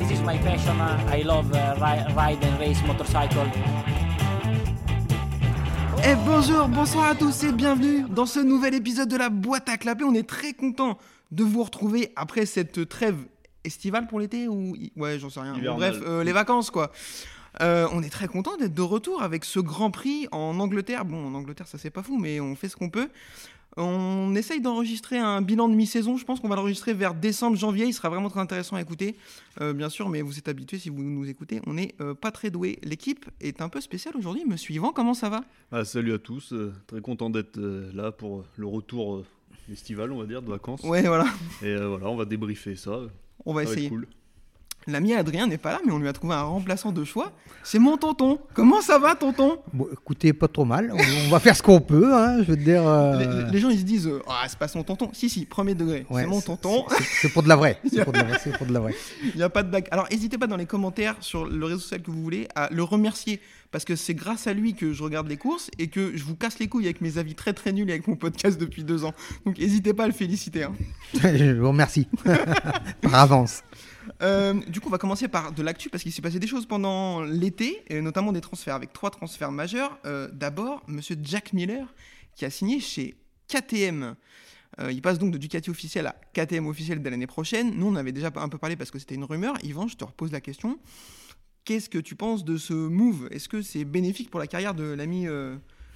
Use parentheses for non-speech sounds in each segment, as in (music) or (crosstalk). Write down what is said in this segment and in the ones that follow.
this is my passion. Uh, I love uh, ri- ride and race motorcycle. Et bonjour, bonsoir à tous et bienvenue dans ce nouvel épisode de la boîte à clapper. On est très content de vous retrouver après cette trêve estivale pour l'été ou ouais j'en sais rien. Bref, euh, les vacances quoi. Euh, on est très content d'être de retour avec ce Grand Prix en Angleterre. Bon, en Angleterre ça c'est pas fou, mais on fait ce qu'on peut. On essaye d'enregistrer un bilan de mi-saison. Je pense qu'on va l'enregistrer vers décembre, janvier. Il sera vraiment très intéressant à écouter, euh, bien sûr. Mais vous êtes habitués si vous nous écoutez. On n'est euh, pas très doué. L'équipe est un peu spéciale aujourd'hui. Me suivant, comment ça va? Ah, salut à tous, euh, très content d'être là pour le retour estival, on va dire, de vacances. Ouais, voilà. Et voilà, on va débriefer ça. On va ça essayer. cool. L'ami Adrien n'est pas là, mais on lui a trouvé un remplaçant de choix. C'est mon tonton. Comment ça va, tonton? Bon, écoutez, pas trop mal. On, on va faire ce qu'on peut, hein, je veux dire. euh, les, les gens, ils se disent euh, Ah, c'est pas son tonton. Si, si, premier degré. ouais, c'est mon tonton. c'est- pour de la vraie. (laughs) C'est pour de la vraie. c'est pour de la vraie. Il n'y a pas de blague. Alors, n'hésitez pas dans les commentaires sur le réseau social que vous voulez à le remercier. Parce que c'est grâce à lui que je regarde les courses et que je vous casse les couilles avec mes avis très très nuls et avec mon podcast depuis deux ans. Donc, n'hésitez pas à le féliciter. hein. (laughs) Je vous remercie. (laughs) Par avance. Euh, du coup, on va commencer par de l'actu parce qu'il s'est passé des choses pendant l'été, notamment des transferts avec trois transferts majeurs. Euh, D'abord, Monsieur Jack Miller qui a signé chez KTM. Euh, il passe donc de Ducati officiel à KTM officiel dès l'année prochaine. Nous, on avait déjà un peu parlé parce que c'était une rumeur. Yvan, je te repose la question. Qu'est-ce que tu penses de ce move? Est-ce que c'est bénéfique pour la carrière de l'ami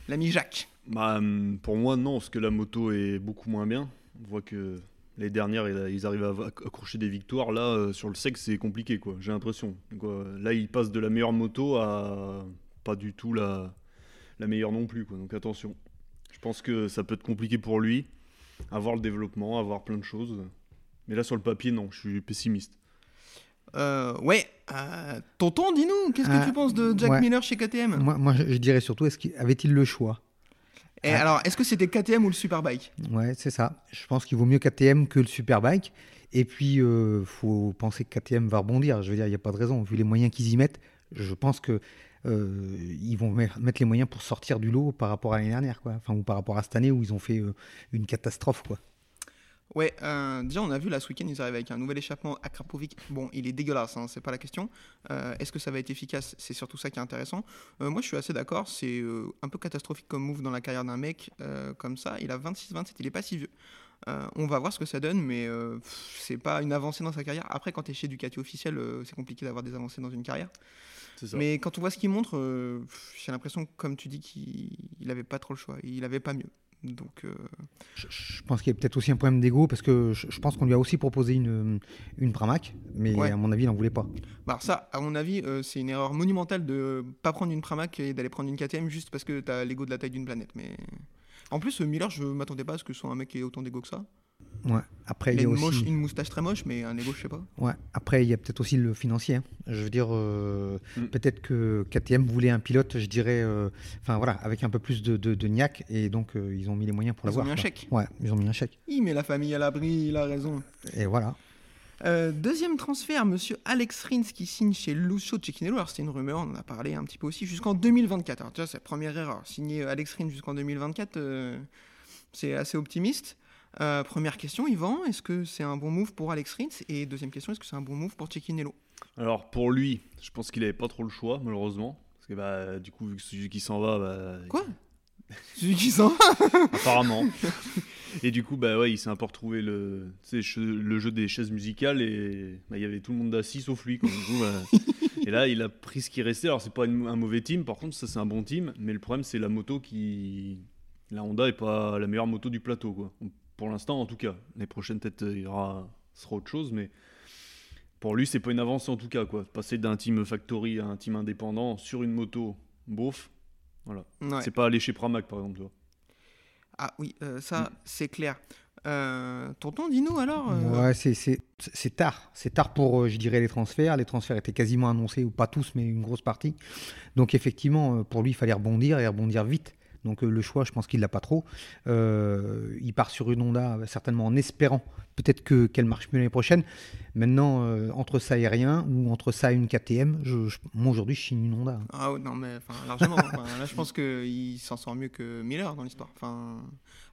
l'ami Jacques Bah, hum, pour moi, non, parce que la moto est beaucoup moins bien. On voit que les dernières, ils arrivent à acc- accrocher des victoires. Là, euh, sur le sec, c'est compliqué, quoi. J'ai l'impression. Euh, Là, ils passent de la meilleure moto à pas du tout la, la meilleure non plus, quoi. Donc attention. Je pense que ça peut être compliqué pour lui, avoir le développement, avoir plein de choses. Mais là, sur le papier, non, je suis pessimiste. Euh, Ouais. euh, tonton, dis-nous, qu'est-ce que Euh, tu penses de Jack ouais. Miller chez KTM Moi, moi, je je dirais surtout, est-ce qu'il avait-il le choix? Et alors, est-ce que c'était KTM ou le Superbike? Ouais, c'est ça. Je pense qu'il vaut mieux KTM que le Superbike. Et puis, il faut penser que KTM va rebondir. Je veux dire, il n'y a pas de raison. Vu les moyens qu'ils y mettent, je pense que euh, ils vont me- mettre les moyens pour sortir du lot par rapport à l'année dernière, quoi. Enfin, ou par rapport à cette année où ils ont fait euh, une catastrophe, quoi. Ouais, euh, déjà on a vu là ce week-end, ils arrivent avec un nouvel échappement à Krapovic. Bon, il est dégueulasse, hein, c'est pas la question. Euh, Est-ce que ça va être efficace? C'est surtout ça qui est intéressant. Euh, moi je suis assez d'accord, c'est euh, un peu catastrophique comme move dans la carrière d'un mec comme ça. Il a 26-27, il est pas si vieux. On va voir ce que ça donne, mais euh, c'est pas une avancée dans sa carrière. Après, quand tu es chez Ducati officiel, c'est compliqué d'avoir des avancées dans une carrière. Ça. Mais quand on voit ce qu'il montre, j'ai l'impression, comme tu dis, qu'il il avait pas trop le choix. Il avait pas mieux. Donc, euh, Je, je pense qu'il y a peut-être aussi un problème d'ego parce que je, je pense qu'on lui a aussi proposé une, une Pramac, mais Ouais. à mon avis, il n'en voulait pas. Bah alors ça, à mon avis, euh, c'est une erreur monumentale de pas prendre une Pramac et d'aller prendre une KTM juste parce que t'as l'ego de la taille d'une planète. Mais en plus, euh, Miller, je m'attendais pas à ce que ce soit un mec qui ait autant d'ego que ça. Ouais. Après, Il il y a une, aussi. moche- une moustache très moche, mais un ego, je sais pas. Ouais. Après, il y a peut-être aussi le financier. hein. Je veux dire, euh, Mm. peut-être que KTM voulait un pilote, je dirais, euh, enfin voilà, avec un peu plus de, de, de niaque, et donc euh, ils ont mis les moyens pour Ils ont l'avoir. mis un chèque. Ouais, ils ont mis un chèque. Il met la famille à l'abri, il a raison. Et voilà. Euh, deuxième transfert, monsieur Alex Rins qui signe chez Lucio Cecchinello. Alors, c'était une rumeur, on en a parlé un petit peu aussi, jusqu'en 2024. Alors, déjà, c'est la première erreur. Signer Alex Rins jusqu'en 2024, euh, c'est assez optimiste. Euh, première question, Yvan, est-ce que c'est un bon move pour Alex Rins Et deuxième question, est-ce que c'est un bon move pour Cecchinello Alors pour lui, je pense qu'il avait pas trop le choix malheureusement. Parce que bah, du coup, vu que celui qui s'en va, bah, Quoi? (laughs) Celui qui s'en va? Apparemment. (laughs) et du coup, bah ouais, il s'est un peu retrouvé le, le jeu des chaises musicales et bah, il y avait tout le monde assis sauf lui. quoi. Du coup, bah, (laughs) et là, il a pris ce qui restait. Alors c'est pas une- un mauvais team, par contre, ça c'est un bon team. Mais le problème, c'est la moto qui, la Honda est pas la meilleure moto du plateau, quoi. Pour l'instant, en tout cas. Les prochaines, peut-être, il y aura, ce sera autre chose, mais. Pour lui, c'est pas une avancée en tout cas. Quoi. Passer d'un team factory à un team indépendant sur une moto, beauf, voilà. Ouais. C'est pas aller chez Pramac par exemple. Ah oui, euh, ça, c'est clair. Euh, tonton, dis-nous alors. euh, Ouais, c'est- c'est c'est tard. C'est tard pour, euh, je dirais, les transferts. Les transferts étaient quasiment annoncés, ou pas tous, mais une grosse partie. Donc effectivement, pour lui, il fallait rebondir et rebondir vite. Donc euh, le choix, je pense qu'il l'a pas trop. Euh, il part sur une Honda certainement en espérant peut-être que qu'elle marche mieux l'année prochaine. Maintenant, euh, entre ça et rien ou entre ça et une KTM, je, je- moi aujourd'hui, je signe une Honda. Ah ouais, non, mais largement. Là, je pense qu'il s'en sort mieux que Miller dans l'histoire.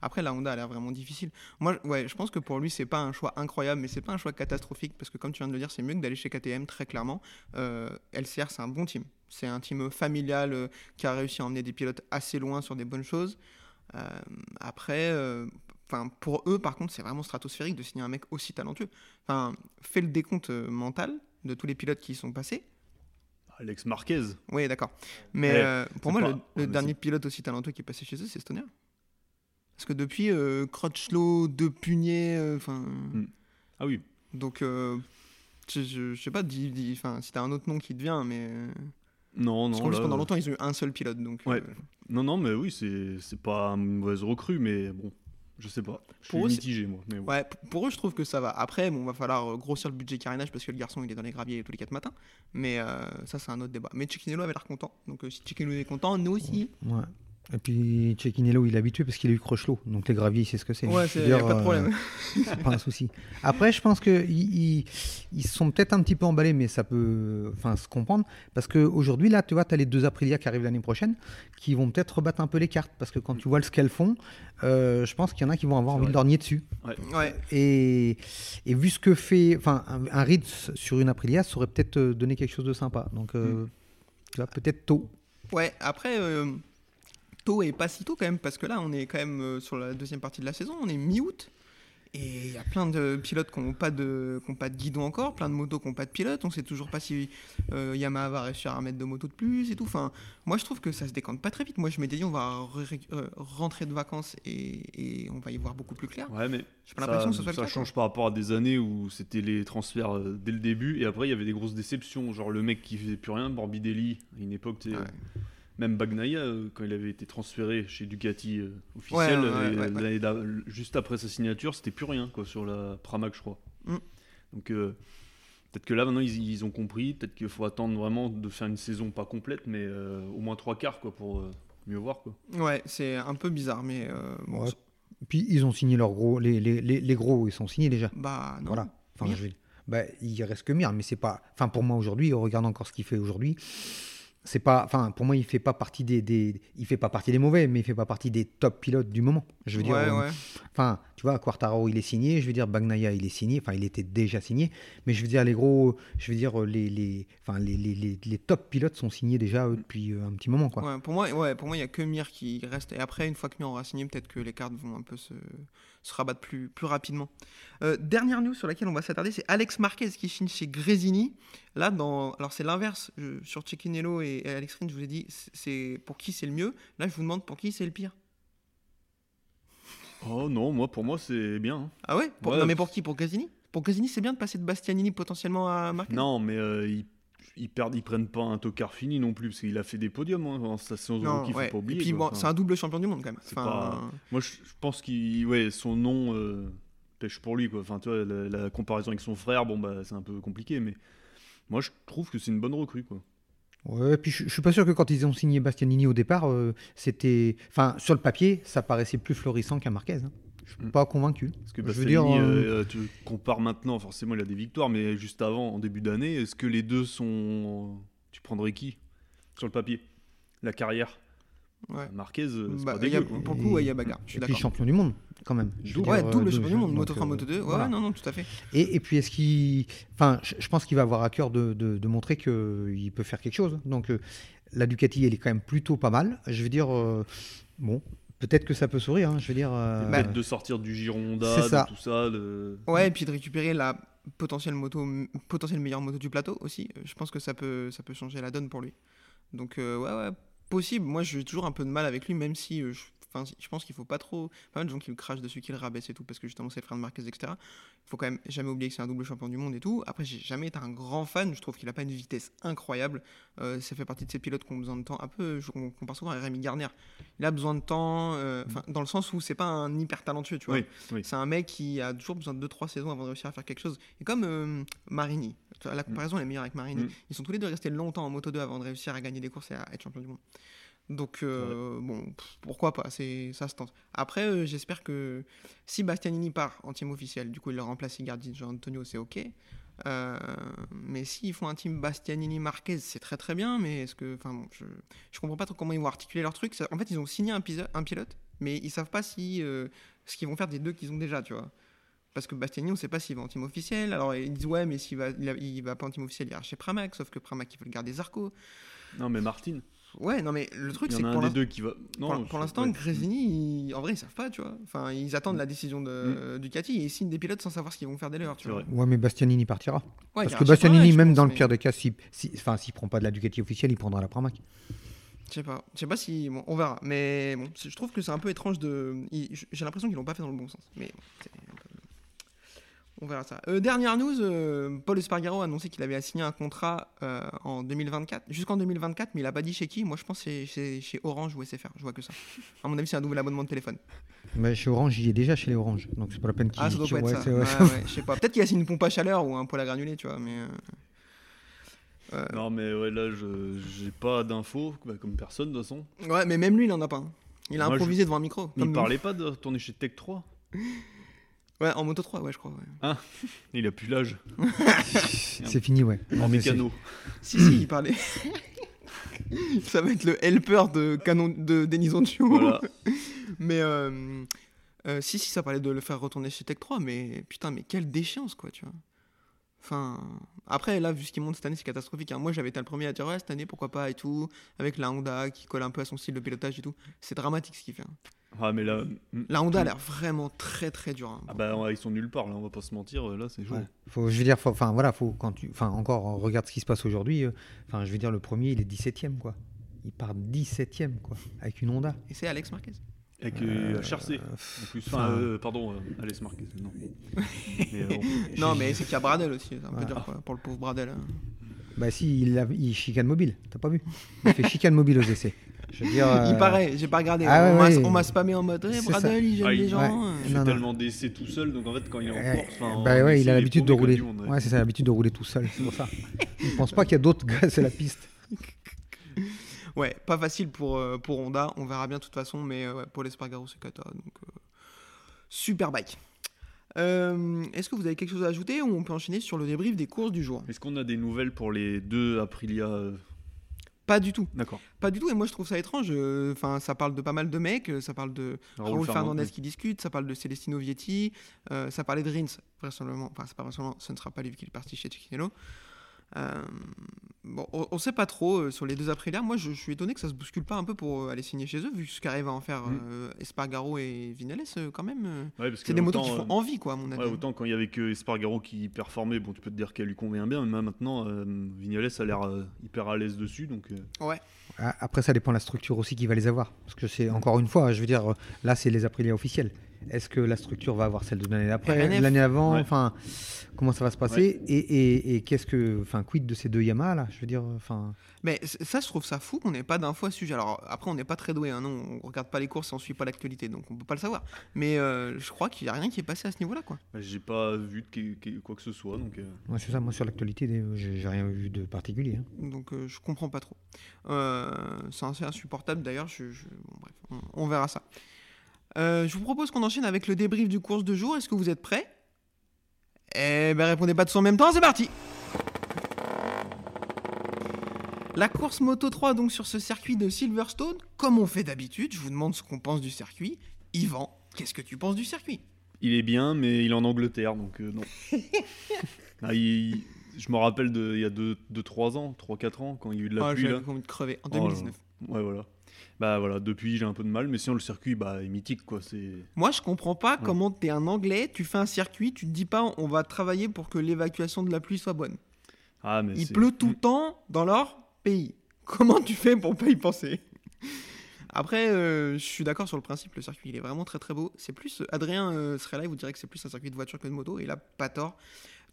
Après, la Honda a l'air vraiment difficile. Moi, je pense que pour lui, c'est pas un choix incroyable, mais c'est pas un choix catastrophique parce que, comme tu viens de le dire, c'est mieux que d'aller chez KTM, très clairement. LCR, c'est un bon team. C'est un team familial euh, qui a réussi à emmener des pilotes assez loin sur des bonnes choses. Euh, après, euh, enfin, pour eux, par contre, c'est vraiment stratosphérique de signer un mec aussi talentueux. Enfin, fais le décompte mental de tous les pilotes qui y sont passés. Alex Marquez. Oui, d'accord. Mais Ouais, pour moi, pas- le, dernier pilote aussi talentueux qui est passé chez eux, c'est Stoner. Parce que depuis, euh, Crutchlow, De Punier, euh, enfin. Ah oui. donc, euh, je, je- je sais pas, dis, dis- si t'as un autre nom qui te vient, mais. Euh, Non, parce non. qu'en plus, là, pendant longtemps, ils ont eu un seul pilote. Donc, Ouais. euh, Non, non, mais oui, c'est c'est pas une mauvaise recrue, mais bon, je sais pas. Je suis Pour eux, c'est- mitigé, moi. Mais ouais, pour eux, je trouve que ça va. Après, bon, va falloir euh, grossir le budget carénage parce que le garçon, il est dans les graviers tous les 4 matins. Mais euh, ça, c'est un autre débat. Mais Chiquinello avait l'air content. Donc, euh, si Chiquinello est content, nous aussi. Ouais. Et puis Cecchinello, il est habitué parce qu'il a eu Crochelot. Donc les graviers, il sait ce que c'est. Ouais, c'est pas de euh, problème. (laughs) c'est pas un souci. Après, je pense qu'ils ils, ils sont peut-être un petit peu emballés, mais ça peut enfin, se comprendre. Parce qu'aujourd'hui, là, tu vois, tu as les deux Aprilia qui arrivent l'année prochaine, qui vont peut-être rebattre un peu les cartes. Parce que quand tu vois ce qu'elles font, euh, je pense qu'il y en a qui vont avoir envie de lorgner dessus. Ouais. Et, et vu ce que fait. Enfin, un, un Ritz sur une Aprilia, ça aurait peut-être euh, donné quelque chose de sympa. Donc, euh, tu vois, peut-être tôt. Ouais, après, euh, tôt et pas si tôt quand même, parce que là, on est quand même euh, sur la deuxième partie de la saison, on est mi-août. Et il y a plein de pilotes qui n'ont pas, de- qui ont pas de guidon encore, plein de motos qui n'ont pas de pilote. On sait toujours pas si euh, Yamaha va réussir à mettre de motos de plus et tout. Enfin, moi, je trouve que ça se décante pas très vite. Moi, je m'étais dit, on va euh, rentrer de vacances et, et on va y voir beaucoup plus clair. Ouais, mais pas ça, l'impression que ce soit ça change par rapport à des années où c'était les transferts dès le début et après il y avait des grosses déceptions. Genre le mec qui faisait plus rien, Morbidelli, à une époque, tu Ouais. Même Bagnaia, euh, quand il avait été transféré chez Ducati euh, officiel, Ouais, ouais, euh, ouais, ouais, ouais. l'année d'a- juste après sa signature, c'était plus rien quoi, sur la Pramac, je crois. Mm. Donc euh, peut-être que là maintenant ils, ils ont compris, peut-être qu'il faut attendre vraiment de faire une saison pas complète, mais euh, au moins trois quarts quoi, pour euh, mieux voir. Quoi. Ouais, c'est un peu bizarre, mais euh, bon, Puis ils ont signé leurs gros. Les, les, les, les gros, ils sont signés déjà. bah non. Voilà. Enfin, je vais- bah, il reste que Mir, mais c'est pas. Enfin, pour moi aujourd'hui, on regarde encore ce qu'il fait aujourd'hui. C'est pas. Enfin, pour moi, il fait pas partie des, des. Il fait pas partie des mauvais, mais il fait pas partie des top pilotes du moment. Je veux dire. ouais, euh, ouais. Enfin, tu vois, Quartaro, il est signé. Je veux dire, Bagnaia, il est signé. Enfin, il était déjà signé. Mais je veux dire, les gros. Je veux dire, les, les, enfin, les, les, les, les top pilotes sont signés déjà eux, depuis euh, un petit moment, quoi. Ouais, pour moi, ouais, pour moi, il y a que Mir qui reste. Et après, une fois que Mir aura signé, peut-être que les cartes vont un peu se, se rabattre plus, plus rapidement. Euh, dernière news sur laquelle on va s'attarder, c'est Alex Marquez qui signe chez Grésini. Là, dans, alors c'est l'inverse. Sur Cecchinello et, et Alex Rins, je vous ai dit, c'est- pour qui c'est le mieux. Là, je vous demande pour qui c'est le pire. Oh non, moi pour moi c'est bien. hein. Ah ouais, Pour- Ouais. Non, mais pour qui? Pour Grésini? Pour Grésini, c'est bien de passer de Bastianini potentiellement à Marquez? Non, mais euh, ils, ils perdent, ils prennent pas un tocard fini non plus, parce qu'il a fait des podiums hein, Non, rookie, faut pas oublier. Et puis quoi. bon, Enfin, c'est un double champion du monde quand même. c'est Enfin, pas- Moi, je, je pense qu'il, ouais, son nom euh, pêche pour lui, quoi. Enfin, tu vois, la, la comparaison avec son frère, bon bah c'est un peu compliqué, mais moi je trouve que c'est une bonne recrue, quoi. Ouais, puis je, je suis pas sûr que quand ils ont signé Bastianini au départ, euh, c'était. Enfin, sur le papier, ça paraissait plus florissant qu'un Marquez. hein. Je suis Mm. pas convaincu. Parce que Je veux dire, euh, tu compares maintenant, forcément il a des victoires, mais juste avant, en début d'année, est-ce que les deux sont. Tu prendrais qui sur le papier? La carrière? Ouais. Marquez, euh, c'est Bah, pas il y a- dégueu, pour le coup, ouais, il y a bagarre. Je suis Et puis d'accord. champion du monde, quand même. Veux Ouais, dire, double euh, champion du monde, Moto 3, euh, Moto 2. Ouais, voilà. non, non, tout à fait. Et, et puis, est-ce qu'il. Enfin, je, je pense qu'il va avoir à cœur de, de- de montrer qu'il peut faire quelque chose. Donc, euh, la Ducati, elle est quand même plutôt pas mal. Je veux dire, euh, bon, peut-être que ça peut sourire. hein, je veux dire. euh, Peut-être de sortir du Gironda, de ça. tout ça. de- Ouais, et puis de récupérer la potentielle moto, potentielle meilleure moto du plateau aussi. Euh, Je pense que ça peut, ça peut changer la donne pour lui. Donc euh, ouais, ouais, possible. Moi, j'ai toujours un peu de mal avec lui, même si euh, je, enfin, je pense qu'il faut pas trop. Pas mal de gens qui le crachent dessus, qui le rabaissent et tout, parce que justement c'est frère de Marquez, etc. Il faut quand même jamais oublier que c'est un double champion du monde et tout. Après, j'ai jamais été un grand fan. Je trouve qu'il a pas une vitesse incroyable. Euh, ça fait partie de ces pilotes qui ont besoin de temps. Un peu, je, compare souvent à Rémi Garnier. Il a besoin de temps, euh, dans le sens où c'est pas un hyper talentueux, tu vois. Oui, oui. C'est un mec qui a toujours besoin de 2-3 saisons avant de réussir à faire quelque chose. Et comme euh, Marini, la comparaison elle est meilleure avec Marini. Mm. Ils sont tous les deux restés longtemps en Moto 2 avant de réussir à gagner des courses et à être champion du monde. Donc, euh, bon, pff, pourquoi pas, c'est, ça se tente. Après, euh, j'espère que si Bastianini part en team officiel, du coup, il le remplace Icardi, Jean Antonio, c'est ok. Euh, mais s'ils font un team Bastianini-Marquez, c'est très très bien, mais est-ce que. Enfin, bon, je, je comprends pas trop comment ils vont articuler leur truc. Ça- En fait, ils ont signé un, piso- un pilote, mais ils savent pas si. euh, ce qu'ils vont faire des deux qu'ils ont déjà, tu vois. Parce que Bastianini, on sait pas s'il va en team officiel. Alors, ils disent, ouais, mais s'il va, il, va pas en team officiel, il ira chez Pramac, sauf que Pramac, il veut le garder Zarco. Non, mais Martin, Ouais, non, mais le truc, c'est en que pour deux qui va. Non, Pour, l'instant, ouais. Grésini, ils- en vrai, ils savent pas, tu vois. Enfin, ils attendent la décision de Ducati et ils signent des pilotes sans savoir ce qu'ils vont faire dès l'heure, tu vois. Ouais, mais Bastianini partira. Parce que Bastianini, même pense, dans le mais- pire des cas, s'il si, enfin, s'il prend pas de la Ducati officielle, il prendra la Pramac. Je sais pas. Je sais pas si. Bon, on verra. Mais bon, je trouve que c'est un peu étrange de. ils- J'ai l'impression qu'ils l'ont pas fait dans le bon sens. Mais bon, c'est un peu- On verra ça. Euh, dernière news, euh, Paul Espargaro a annoncé qu'il avait signé un contrat euh, en 2024, jusqu'en 2024, mais il a pas dit chez qui. Moi, je pense que c'est chez, chez Orange ou SFR. Je vois que ça. À mon avis, c'est un nouvel abonnement de téléphone. Mais chez Orange, j'y est déjà chez les Orange. Donc c'est pas la peine qu'il. Ah, ça doit pas être ouais, ça. c'est- Ouais, ouais. ouais, je sais pas. Peut-être qu'il a signé une pompe à chaleur ou un poêle à granulés, tu vois. Mais. Non, mais ouais, là, je j'ai pas d'infos, bah, comme personne de toute façon. Ouais, mais même lui, il en a pas. hein. Il a Moi, improvisé devant un micro. Il nous. parlait pas de retourner chez Tech 3. (laughs) Ouais, en moto 3, ouais, je crois. ouais. Il a plus l'âge. (laughs) C'est fini, ouais. En mécano. Si, si, il parlait. (laughs) ça va être le helper de Canon de Denis Ontiou. Voilà. (laughs) Mais euh, euh, si, si, ça parlait de le faire retourner chez Tech 3, mais putain, mais quelle déchéance, quoi, tu vois. Enfin, après, là, vu ce qui monte cette année, c'est catastrophique. hein. Moi, j'avais été le premier à dire, ouais, cette année, pourquoi pas et tout, avec la Honda qui colle un peu à son style de pilotage et tout. C'est dramatique ce qu'il fait. hein. Ah, mais là. hmm. La Honda a l'air vraiment très, très dure. hein. Ah, bah, ouais, ils sont nulle part, là, on va pas se mentir. Là, c'est chaud. Ouais. Faut, je veux dire, enfin voilà, faut quand tu, enfin encore, euh, regarde ce qui se passe aujourd'hui. euh, Enfin, je veux dire, le premier, il est 17ème, quoi. Il part 17ème, quoi, avec une Honda. Et c'est Alex Marquez. Avec euh, HRC. Euh, En plus, enfin, euh, pardon, euh, Alex Marquez. Non. (laughs) mais, euh, bon. Non, mais c'est qu'il y a Bradel aussi. C'est un peu dur, quoi, pour le pauvre Bradel. hein. Bah si, il, a, il chicane mobile, t'as pas vu Il fait chicane mobile aux essais. (laughs) Je veux dire. Il euh, paraît, j'ai pas regardé. ah on ouais, m'a- ouais. spammé en mode, eh, C'est ça. Bradel, il gêne Ah, les gens. ouais. euh. Il fait tellement d'essais tout seul, donc en fait, quand il est en course. enfin, en bah ouais, il a l'habitude de rouler. monde, ouais. C'est ça, l'habitude de rouler tout seul, c'est pour ça. (laughs) Il pense pas qu'il y a d'autres gars sur la piste. (laughs) Ouais, pas facile pour, euh, pour Honda. On verra bien de toute façon, mais euh, pour l'Espargaro, c'est cata. Donc, euh, super bike. Euh, Est-ce que vous avez quelque chose à ajouter ou on peut enchaîner sur le débrief des courses du jour? Est-ce qu'on a des nouvelles pour les deux Aprilia euh, Pas du tout. D'accord. Pas du tout. Et moi, je trouve ça étrange. euh, Enfin, ça parle de pas mal de mecs. euh, Ça parle de Raoul, Fernandez qui discute. Ça parle de Celestino Vietti. euh, ça parlait de Rins. Vraisemblablement. Enfin, c'est pas vraisemblablement. Ce ne sera pas lui qui est parti chez Ciccinello. Euh, bon, on, on sait pas trop euh, sur les deux Aprilia. Moi, je, je suis étonné que ça se bouscule pas un peu pour euh, aller signer chez eux, vu ce qu'arrivent à en faire Mm. euh, Espargaro et Vinales, quand même. Ouais, c'est des motos qui font envie, quoi, à mon avis. Ouais, autant quand il y avait que Espargaro qui performait, bon, tu peux te dire qu'elle lui convient bien, mais maintenant, euh, Vignales a l'air euh, hyper à l'aise dessus, donc Ouais. Après, ça dépend de la structure aussi qui va les avoir. Parce que c'est encore une fois, je veux dire, là, c'est les Aprilia officiels. Est-ce que la structure va avoir celle de l'année d'après, l'année avant Ouais. Enfin, comment ça va se passer Et, et, et qu'est-ce que, enfin, quid de ces deux Yamaha là Je veux dire, enfin, Mais ça, je trouve ça fou qu'on n'ait pas d'infos à ce sujet. Alors après, on n'est pas très doué, hein, non, on regarde pas les courses et on suit pas l'actualité, donc on peut pas le savoir. Mais euh, je crois qu'il y a rien qui est passé à ce niveau-là, quoi. bah, j'ai pas vu de quoi que ce soit. Donc, euh, ouais, c'est ça. Moi, sur l'actualité, des- j'ai rien vu de particulier. hein. Donc euh, je comprends pas trop. Euh, c'est assez insupportable d'ailleurs. Je, je- bon, bref, on, on verra ça. Euh, je vous propose qu'on enchaîne avec le débrief du course de jour. Est-ce que vous êtes prêts? Eh ben répondez pas tous en même temps. C'est parti. La course Moto 3 donc sur ce circuit de Silverstone, comme on fait d'habitude, je vous demande ce qu'on pense du circuit. Yvan, qu'est-ce que tu penses du circuit? Il est bien, mais il est en Angleterre, donc euh, non. (laughs) Ah, il- je me rappelle de, il y a 2-3 ans, 3-4 ans, quand il y a eu de la Ah, pluie. Là. envie de crever en Oh là là. 2019. Ouais, voilà. Bah voilà, depuis j'ai un peu de mal, mais sinon le circuit bah, est mythique quoi. C'est Moi, je comprends pas Ouais. comment t'es un Anglais, tu fais un circuit, tu te dis pas on va travailler pour que l'évacuation de la pluie soit bonne. ah mais Il c'est- pleut tout le temps dans leur pays. (laughs) Comment tu fais pour pas y penser? Après, euh, je suis d'accord sur le principe, le circuit il est vraiment très très beau. C'est plus Adrien euh, serait là, il vous dirait que c'est plus un circuit de voiture que de moto, et il a pas tort.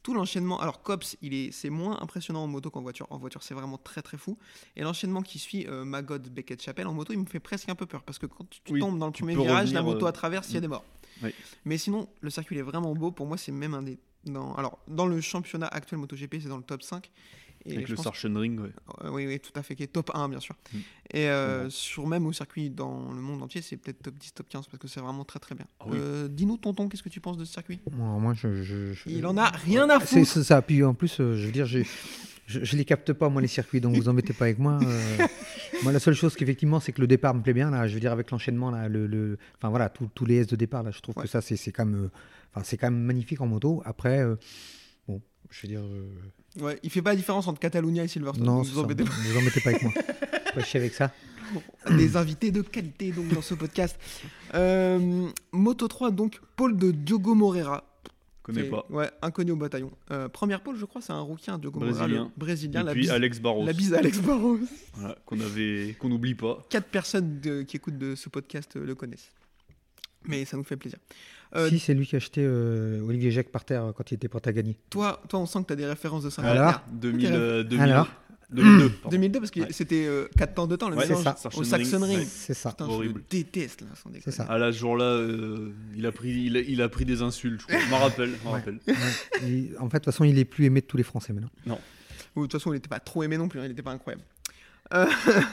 Tout l'enchaînement, alors Cops, il est, c'est moins impressionnant en moto qu'en voiture. En voiture, c'est vraiment très très fou. Et l'enchaînement qui suit euh, Magod, Beckett, Chapelle en moto, il me fait presque un peu peur parce que quand tu, tu Oui, tombes dans le premier virage, la moto euh, à travers, il y a des morts. Oui. Mais sinon, le circuit est vraiment beau. Pour moi, c'est même un des. Dans, alors, dans le championnat actuel MotoGP, c'est dans le top 5. Et Avec le pense- Sarchenring, ouais. euh, oui, oui, tout à fait, qui est top 1, bien sûr. Mm. Et euh, sur même au circuit dans le monde entier, c'est peut-être top 10, top 15, parce que c'est vraiment très très bien. Ah oui. Euh, Dis-nous, tonton, qu'est-ce que tu penses de ce circuit? Moi, moi, je, je- je- Il en a rien à foutre. c'est ça. Puis en plus, euh, je veux dire, j'ai- je, je les capte pas moi les circuits, donc vous embêtez pas avec moi. euh. (laughs) moi, la seule chose qu'effectivement, c'est que le départ me plaît bien là. Je veux dire avec l'enchaînement là, le, le- enfin voilà, tous- tous les S de départ là, je trouve Ouais. que ça c'est c'est quand même, euh, enfin c'est quand même magnifique en moto. Après, euh, je veux dire, euh, Ouais, il fait pas la différence entre Catalunya et Silverstone. non, vous ça, embêtez pas. vous embêtez pas avec moi. (laughs) Pas chier avec ça. des invités de qualité donc dans ce podcast. Euh, Moto 3, donc pôle de Diogo Moreira. Connais pas. Ouais, inconnu au bataillon. Euh, première pôle, je crois, c'est un rookie, un Diogo Moreira, Brésilien. le brésilien. Et La puis bise, Alex Barros, la bise à Alex Barros. voilà, qu'on avait, qu'on n'oublie pas. Quatre personnes de- qui écoutent de ce podcast le connaissent. Mais ça nous fait plaisir. Euh, Si c'est lui qui a acheté euh, Olivier Jacques par terre quand il était prêt à gagner. toi, toi, on sent que tu as des références de ça. Alors 2000, euh, 2000, Alors 2002. (clears throat) pardon. 2002, parce que Ouais. c'était 4 temps de temps, le Ouais, mélange c'est ça. au Saxon Ring. ouais. C'est ça. Putain, Horrible. je le déteste, là, sans déconner. Ça. Ah là, ce jour-là, euh, il, a pris, il, a, il a pris des insultes, je crois. Je m'en rappelle. je m'en Ouais. rappelle. Il- en fait, de toute façon, il est plus aimé de tous les Français maintenant. Ou de toute façon, il n'était pas trop aimé non plus, hein, il n'était pas incroyable. Euh,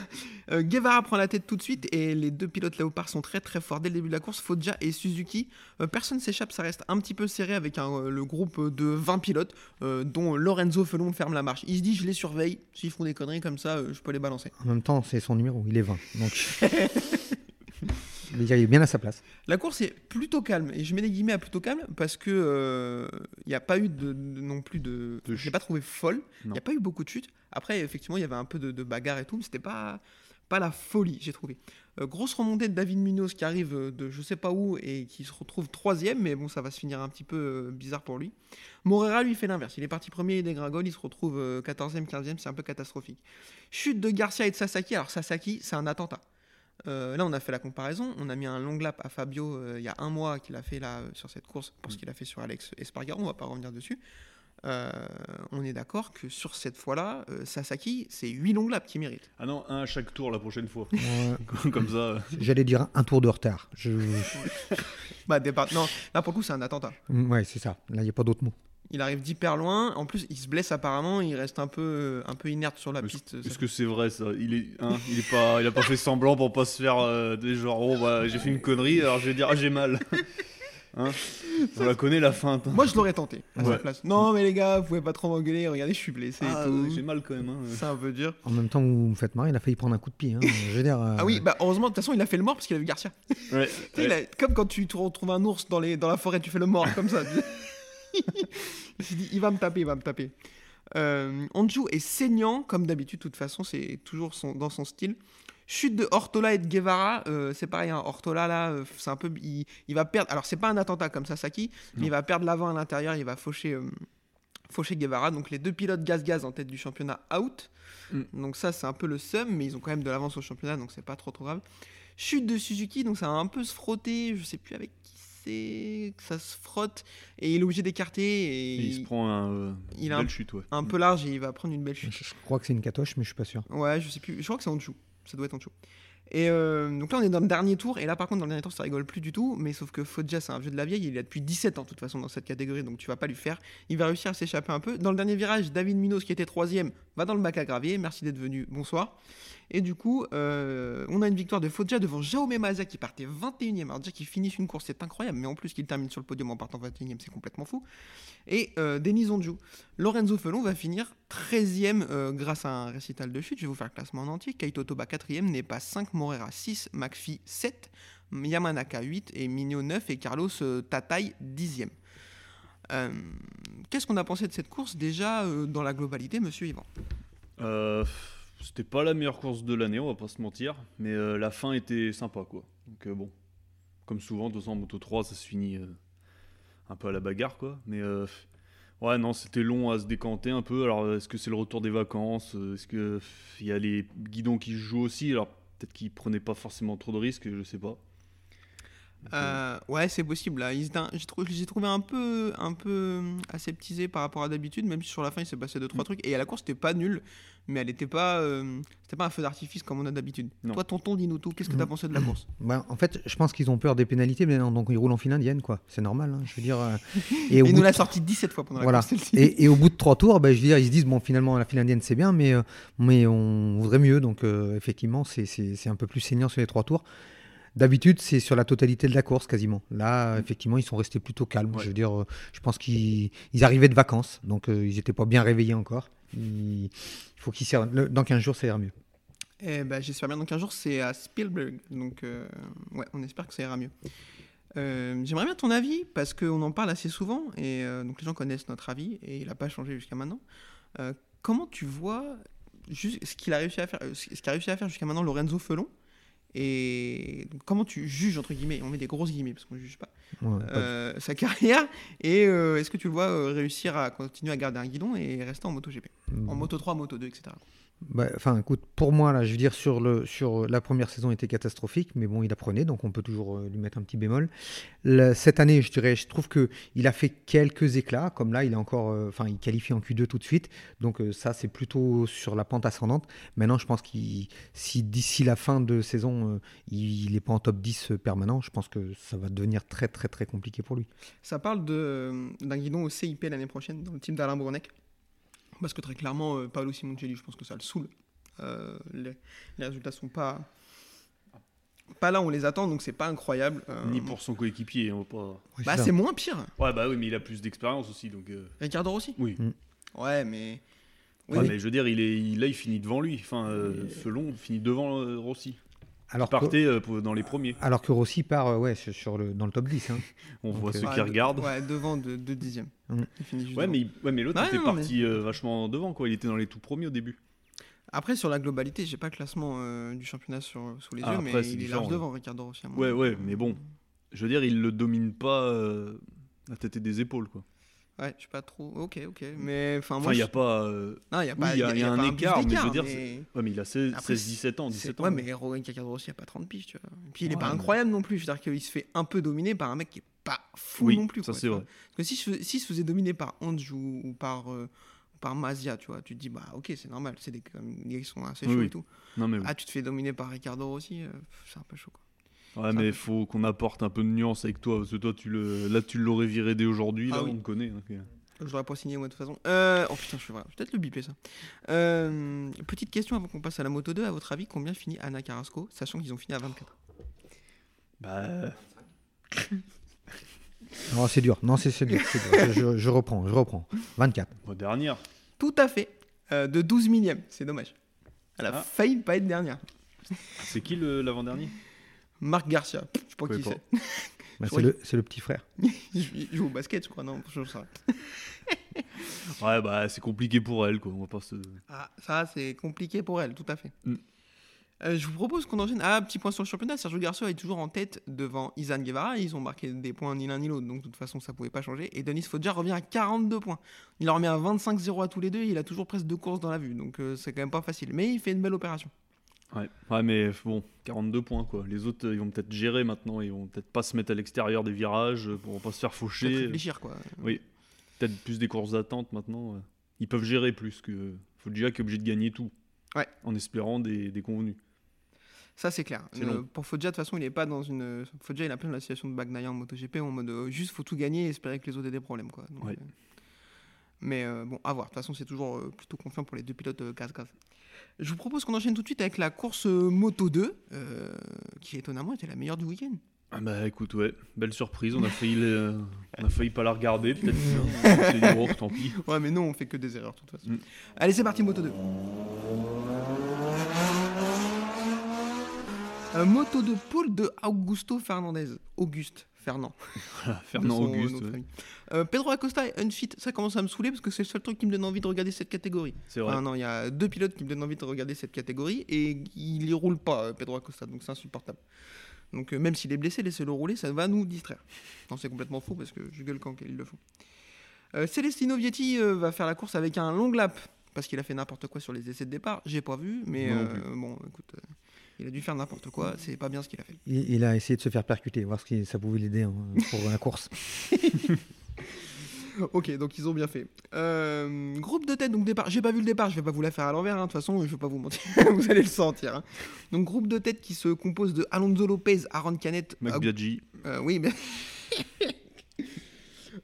(laughs) euh, Guevara prend la tête tout de suite et les deux pilotes Léopard sont très très forts dès le début de la course. Foggia et Suzuki. Euh, personne s'échappe, ça reste un petit peu serré avec un, le groupe de 20 pilotes dont Lorenzo Felon ferme la marche. Il se dit je les surveille, s'ils font des conneries comme ça, je peux les balancer. En même temps, c'est son numéro, il est 20. Donc, (laughs) il est bien à sa place. La course est plutôt calme et je mets des guillemets à plutôt calme parce que euh, il n'y a pas eu de, de- non plus de. De je l'ai pas trouvé folle. Il n'y a pas eu beaucoup de chutes. Après, effectivement, il y avait un peu de, de bagarre et tout, mais c'était pas pas la folie, j'ai trouvé. Euh, grosse remontée de David Munoz qui arrive euh, de je sais pas où et qui se retrouve troisième, mais bon, ça va se finir un petit peu euh, bizarre pour lui. Morera lui fait l'inverse. Il est parti premier, il dégringole, il se retrouve euh, 14e, 15e, c'est un peu catastrophique. Chute de Garcia et de Sasaki. Alors Sasaki, c'est un attentat. Euh, là, on a fait la comparaison. On a mis un long lap à Fabio euh, il y a un mois qu'il a fait là euh, sur cette course pour ce qu'il a fait sur Alex Espargaro. On va pas revenir dessus. Euh, on est d'accord que sur cette fois-là, euh, Sasaki, c'est 8 long laps qui mérite. Ah non, un à chaque tour la prochaine fois. Ouais, (laughs) Comme ça. euh, J'allais dire un tour de retard. Je... (laughs) Bah, départ... Non, là pour le coup, c'est un attentat. Ouais, c'est ça. Là, il n'y a pas d'autre mot. Il arrive d'hyper loin. En plus, il se blesse apparemment. Il reste un peu, un peu inerte sur la piste. est-ce que c'est vrai ça? Il est, hein, il est pas, il a pas fait semblant pour pas se faire euh, des genre oh bah j'ai fait une connerie alors je vais dire ah j'ai mal. (laughs) Hein? On la connaît la feinte. hein. Moi, je l'aurais tenté à sa place. Non, mais les gars, vous pouvez pas trop m'engueuler. Regardez, je suis blessé Ah, j'ai mal quand même. hein. C'est un peu dur. En même temps, vous me faites marrer, il a failli prendre un coup de pied. hein. Je veux dire, euh, Ah oui, bah heureusement, de toute façon, il a fait le mort parce qu'il a vu Garcia. Ouais, il a- comme quand tu te retrouves un ours dans, les, dans la forêt, tu fais le mort comme ça. (laughs) il s'est dit, il va me taper, il va me taper. Euh, Anju est saignant, comme d'habitude, de toute façon, c'est toujours son- dans son style. Chute de Hortola et de Guevara, euh, c'est pareil, hein, Hortola là, euh, c'est un peu, il, il va perdre. Alors c'est pas un attentat comme Sasaki, mais Non. il va perdre l'avant à l'intérieur, il va faucher, euh, faucher Guevara. Donc les deux pilotes gaz-gaz en tête du championnat out. Mm. Donc ça c'est un peu le seum, mais ils ont quand même de l'avance au championnat, donc c'est pas trop trop grave. Chute de Suzuki, donc ça va un peu se frotter, je sais plus avec qui que ça se frotte, et il est obligé d'écarter, et il se prend un, euh, il une a un- belle chute ouais. un peu large, et il va prendre une belle chute. je, je crois que c'est une catoche, mais je suis pas sûr. Ouais, je sais plus, je crois que c'est en dessous, ça doit être en dessous. Et euh, donc là on est dans le dernier tour, et là par contre dans le dernier tour ça rigole plus du tout, mais sauf que Foggia c'est un vieux de la vieille, il est depuis 17 ans de toute façon dans cette catégorie, donc tu vas pas lui faire, il va réussir à s'échapper un peu. Dans le dernier virage, David Minos qui était troisième va dans le bac à gravier, merci d'être venu, bonsoir. Et du coup, euh, on a une victoire de Foggia devant Jaume Maza qui partait 21ème. Alors déjà qu'il finisse une course, c'est incroyable, mais en plus qu'il termine sur le podium en partant 21ème, c'est complètement fou. Et euh, Denis Onju. Lorenzo Felon va finir 13ème euh, grâce à un récital de chute. Je vais vous faire le classement en entier. Kaito Toba 4ème, Nepa 5, Morera 6, McPhee 7, Yamanaka 8 et Migno 9 et Carlos euh, Tataï 10ème. Euh, Qu'est-ce qu'on a pensé de cette course déjà euh, dans la globalité, monsieur Yvan? Euh, C'était pas la meilleure course de l'année, on va pas se mentir, mais la fin était sympa quoi. Donc bon, comme souvent, de toute façon en Moto 3 ça se finit un peu à la bagarre quoi. Mais ouais non, c'était long à se décanter un peu. Alors est-ce que c'est le retour des vacances? Est-ce que il y a les guidons qui jouent aussi? Alors peut-être qu'ils prenaient pas forcément trop de risques, je sais pas. Euh, ouais, c'est possible. Là. J'ai trouvé, trouvé un peu, un peu hum, aseptisé par rapport à d'habitude, même si sur la fin il s'est passé deux trois Mm. trucs. Et à la course, c'était pas nul, mais elle était pas, euh, c'était pas un feu d'artifice comme on a d'habitude. Toi, tonton, dis-nous tout. Qu'est-ce que t'as Mm. pensé de la course? (clears throat) Bah, en fait, je pense qu'ils ont peur des pénalités, mais non, donc ils roulent en file indienne, quoi. C'est normal, hein, je veux dire. euh, Et, au (laughs) Il bout nous de l'a sorti 17 fois pendant la course. Et, et au bout de trois tours, bah, je veux dire, ils se disent bon, finalement, la file indienne c'est bien, mais, euh, mais on voudrait mieux. Donc, effectivement, c'est- un peu plus saignant sur les trois tours. D'habitude, c'est sur la totalité de la course quasiment. Là, effectivement, ils sont restés plutôt calmes. Ouais. Je veux dire, euh, je pense qu'ils ils arrivaient de vacances, donc euh, ils n'étaient pas bien réveillés encore. Il faut qu'ils le- Dans 15 jours, ça ira mieux. Eh ben, j'espère bien dans 15 jours, c'est à Spielberg. Donc, euh, ouais, on espère que ça ira mieux. Euh, J'aimerais bien ton avis, parce qu'on en parle assez souvent, et donc les gens connaissent notre avis, et il n'a pas changé jusqu'à maintenant. Comment tu vois juste ce qu'il a réussi à faire, ce qu'a réussi à faire jusqu'à maintenant Lorenzo Felon? Et comment tu juges entre guillemets, on met des grosses guillemets parce qu'on ne juge pas, Ouais, pas- euh, sa carrière. Et euh, est-ce que tu le vois euh, réussir à continuer à garder un guidon et rester en moto GP, en moto 3, moto 2, etc. Bah, Enfin, pour moi, là, je veux dire, sur, le, sur la première saison était catastrophique, mais bon, il apprenait, donc on peut toujours euh, lui mettre un petit bémol. Cette année, je dirais, je trouve que il a fait quelques éclats, comme là, il est encore, euh, enfin, il qualifie en Q2 tout de suite, donc euh, ça, c'est plutôt sur la pente ascendante. Maintenant, je pense qu'il, si d'ici la fin de saison, euh, il n'est pas en top 10 permanent, je pense que ça va devenir très, très, très compliqué pour lui. Ça parle d'un guidon au CIP l'année prochaine, dans le team d'Alain Bournec. Parce que très clairement, euh, Paolo Simoncelli, je pense que ça le saoule. Euh, les, les résultats sont pas, pas là où on les attend, donc c'est pas incroyable. Euh, Ni pour son coéquipier. on va pas... Ouais, Bah, c'est moins pire. Ouais, bah oui, mais il a plus d'expérience aussi. Donc, euh, Ricardo Rossi oui. Ouais, mais. Oui, Ouais, mais- je veux dire, il est, il- là, il finit devant lui. Enfin, euh, Felon finit devant euh, Rossi. Alors Il que, partait euh, dans les premiers. alors que Rossi part euh, ouais, sur, le, dans le top 10. hein. (laughs) On Donc, voit euh, ceux qui de- regardent. Ouais, devant de 2 dixièmes. Mm. Il finit juste Ouais, mais, ouais, mais l'autre Ouais, était non, mais- parti euh, vachement devant, quoi. Il était dans les tout premiers au début. Après, sur la globalité, j'ai pas le classement euh, du championnat sur, sous les Ah, yeux, après, mais c'est il est large devant Ricardo Rossi. à Ouais, ouais, mais bon. Je veux dire, il le domine pas euh, la tête et des épaules, quoi. Ouais, je suis pas trop. Ok, ok. Mais enfin, il n'y je- a pas. euh, Non, il y a pas. il y a- il y a un écart, mais je veux dire, mais- Ouais, mais il a 16, Après, 17 ans, c'est- 17 ans. Ouais, mais Ricardo Rossi a pas 30 piges, tu vois. Et puis il est Ouais, pas mais- incroyable non plus. C'est-à-dire qu'il se fait un peu dominer par un mec qui est pas fou Oui, non plus. ça quoi, c'est vrai. Parce que si se, si se faisait dominer par Ange ou, ou par, euh, par Mazia, tu vois, tu te dis, bah ok, c'est normal, c'est des, gars qui sont assez chauds oui. et tout. Non, mais oui. Ah, tu te fais dominer par Ricardo Rossi, euh, c'est un peu chaud. Quoi. Ouais, mais il faut qu'on apporte un peu de nuance avec toi, parce que toi, tu le... là, tu l'aurais viré dès aujourd'hui, Ah là, oui. on te connaît. donc, euh. Je l'aurais pas signé moi de toute façon. Euh, oh putain, je vais je vais peut-être le biper ça. Euh, petite question avant qu'on passe à la moto 2. À votre avis, combien finit Anna Carrasco, sachant qu'ils ont fini à 24 Bah, (laughs) Non, c'est dur. Non, c'est c'est dur. dur. Je, reprends, je reprends. 24. bah, dernière. Tout à fait. Euh, de 12 millième. C'est dommage. Elle a Ah. failli pas être dernière. C'est qui le- l'avant-dernier? Marc Garcia. Je sais pas (laughs) Je qui c'est. Bah, c'est le, c'est le petit frère. (laughs) Il joue au basket, je crois. Non, je sais pas. (laughs) Ouais, bah, c'est compliqué pour elle, quoi. On va pas se. Ah, ça, c'est compliqué pour elle, tout à fait. Mm. Euh, je vous propose qu'on enchaîne. Ah, petit point sur le championnat. Sergio Garcia est toujours en tête devant Izan Guevara. Ils ont marqué des points ni l'un ni l'autre, donc de toute façon, ça pouvait pas changer. Et Denis Foggia revient à 42 points. Il leur remet à 25-0 à tous les deux. Et il a toujours presque deux courses dans la vue, donc euh, c'est quand même pas facile. Mais il fait une belle opération. Ouais. ouais, mais bon, 42 points, quoi. Les autres, euh, ils vont peut-être gérer maintenant. Ils vont peut-être pas se mettre à l'extérieur des virages euh, pour pas se faire Peut-être faucher. réfléchir, quoi. Oui. Peut-être plus des courses d'attente maintenant. euh. Ils peuvent gérer plus que. Foggia qui est obligé de gagner tout. Ouais. En espérant des, des convenus. Ça, c'est clair. Euh, pour Foggia, de toute façon, il est pas dans une. Foggia, il a plein de la situation de Bagnaia en MotoGP en mode euh, juste faut tout gagner et espérer que les autres aient des problèmes. Quoi. Donc, Ouais. euh, Mais euh, bon, à voir. De toute façon, c'est toujours euh, plutôt confiant pour les deux pilotes euh, gaz-gaz. Je vous propose qu'on enchaîne tout de suite avec la course euh, Moto 2, euh, qui étonnamment était la meilleure du week-end. Ah bah écoute, ouais, belle surprise. On a failli, on a failli pas la regarder, peut-être. (laughs) dit, bon, tant pis. Ouais, mais non, on fait que des erreurs de toute façon. Mm. Allez, c'est parti, Moto 2. Euh, moto de pôle de Augusto Fernandez. Auguste Fernand. (laughs) Fernand son Auguste. ouais. Euh, Pedro Acosta et Unfit, ça commence à me saouler parce que c'est le seul truc qui me donne envie de regarder cette catégorie. C'est vrai. Ah non, il y a deux pilotes qui me donnent envie de regarder cette catégorie et il y roule pas, euh, Pedro Acosta, donc c'est insupportable. Donc euh, même s'il est blessé, laissez-le rouler, ça va nous distraire. Non, c'est complètement faux parce que je gueule quand ils le font. Euh, Celestino Vietti va faire la course avec un long lap parce qu'il a fait n'importe quoi sur les essais de départ. J'ai pas vu, mais bon, écoute, Il a dû faire n'importe quoi, c'est pas bien ce qu'il a fait. Il, il a essayé de se faire percuter, voir ce qui ça pouvait l'aider hein, pour la course. (laughs) Ok, donc ils ont bien fait. Euh, groupe de tête, donc départ. J'ai pas vu le départ, je vais pas vous la faire à l'envers, hein, de toute façon, je vais pas vous mentir, (laughs) vous allez le sentir. hein. Donc groupe de tête qui se compose de Alonso Lopez, Aaron Canet, Mac euh, oui, mais. (laughs)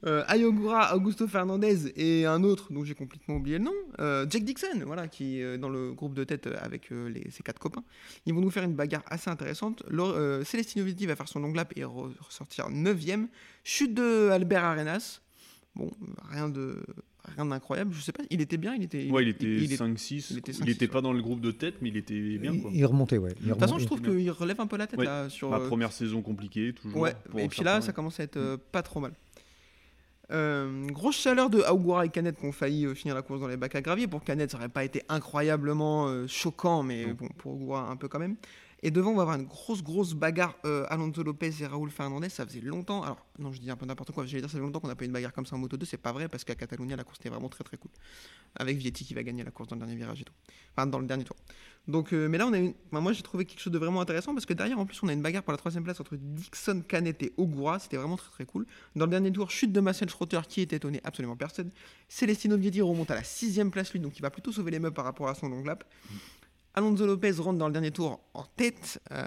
Euh, Ayogura, Augusto Fernandez et un autre dont j'ai complètement oublié le nom, euh, Jack Dixon, voilà, qui est euh, dans le groupe de tête avec euh, les- ses quatre copains. Ils vont nous faire une bagarre assez intéressante. Euh, Celestino Vietti va faire son long lap et re- ressortir 9ème. Chute de Albert Arenas. Bon, rien de rien d'incroyable. Je sais pas, il était bien, il était. Ouais, il était il est- 5-6. il Il était était, 5-6, pas dans le groupe de tête, mais il était bien. Il, Quoi. il remontait, ouais. Il De toute façon, je trouve qu'il relève un peu la tête Ouais. là sur. Ma euh, première saison compliquée, toujours. Ouais, pour et puis là, ça commence à être euh, pas trop mal. Euh, grosse chaleur de Augura et Canet qui ont failli euh, finir la course dans les bacs à gravier. Pour Canet, ça aurait pas été incroyablement euh, choquant, mais bon, pour Augura, un peu quand même. Et devant, on va avoir une grosse, grosse bagarre euh, Alonso Lopez et Raúl Fernandez. Ça faisait longtemps. Alors, non, je dis un peu n'importe quoi. J'allais dire, ça fait longtemps qu'on n'a pas eu une bagarre comme ça en moto 2. C'est pas vrai parce qu'à Catalunya, la course était vraiment très très cool. Avec Vietti qui va gagner la course dans le dernier virage et tout. Enfin, dans le dernier tour. Donc, euh, mais là, on a une... moi, j'ai trouvé quelque chose de vraiment intéressant parce que derrière, en plus, on a une bagarre pour la troisième place entre Dixon, Canet et Ogura. C'était vraiment très très cool. Dans le dernier tour, chute de Marcel Schrotter qui est étonné absolument personne. Celestino Vietti remonte à la sixième place, lui, donc il va plutôt sauver les meubles par rapport à son long lap. Alonso Lopez rentre dans le dernier tour en tête. Euh,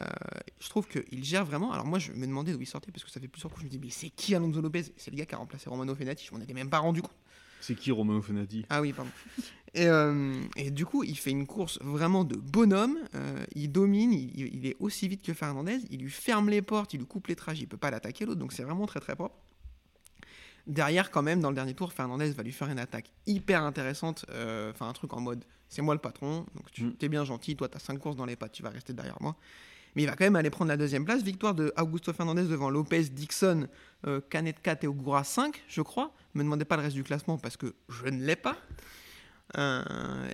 je trouve qu'il gère vraiment. Alors moi, je me demandais d'où il sortait parce que ça fait plusieurs coups. Je me dis, mais c'est qui Alonso Lopez? C'est le gars qui a remplacé Romano Fenati. Je m'en étais même pas rendu compte. C'est qui Romano Fenati? Ah oui, pardon. (laughs) Et, euh, et du coup, il fait une course vraiment de bonhomme. Euh, il domine, il, il est aussi vite que Fernandez. Il lui ferme les portes, il lui coupe les trajes, il peut pas l'attaquer l'autre. Donc c'est vraiment très très propre. Derrière, quand même, dans le dernier tour, Fernandez va lui faire une attaque hyper intéressante. Enfin, un truc en mode c'est moi le patron, donc tu Mm. es bien gentil, toi tu as 5 courses dans les pattes, tu vas rester derrière moi. Mais il va quand même aller prendre la deuxième place. Victoire de Augusto Fernandez devant Lopez, Dixon, euh, Canet 4 et Ogura 5, je crois. Me demandez pas le reste du classement parce que je ne l'ai pas. Euh,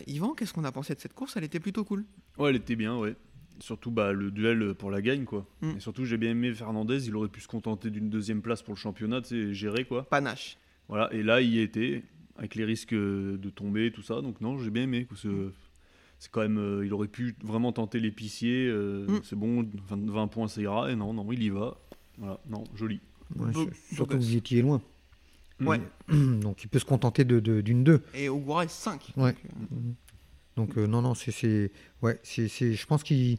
Yvan, qu'est-ce qu'on a pensé de cette course? Elle était plutôt cool. Ouais, elle était bien, ouais. Surtout bah, le duel pour la gagne, quoi. Mm. Et surtout, j'ai bien aimé Fernandez. Il aurait pu se contenter d'une deuxième place pour le championnat, tu sais, gérer, quoi. Panache. Voilà, et là, il y était, avec les risques euh, de tomber, tout ça. Donc, non, j'ai bien aimé. quoi. C'est c'est quand même. euh, il aurait pu vraiment tenter l'épicier. euh, Mm. C'est bon, 20, 20 points, ça ira. Et non, non, il y va. Voilà, non, joli. Ouais, beau surtout que gosse. Vietti est loin. Ouais. Donc il peut se contenter de- de- d'une 2. Et Ogura est 5. Ouais. Donc euh, non, non, c'est, c'est, ouais, c'est, c'est- je pense qu'il,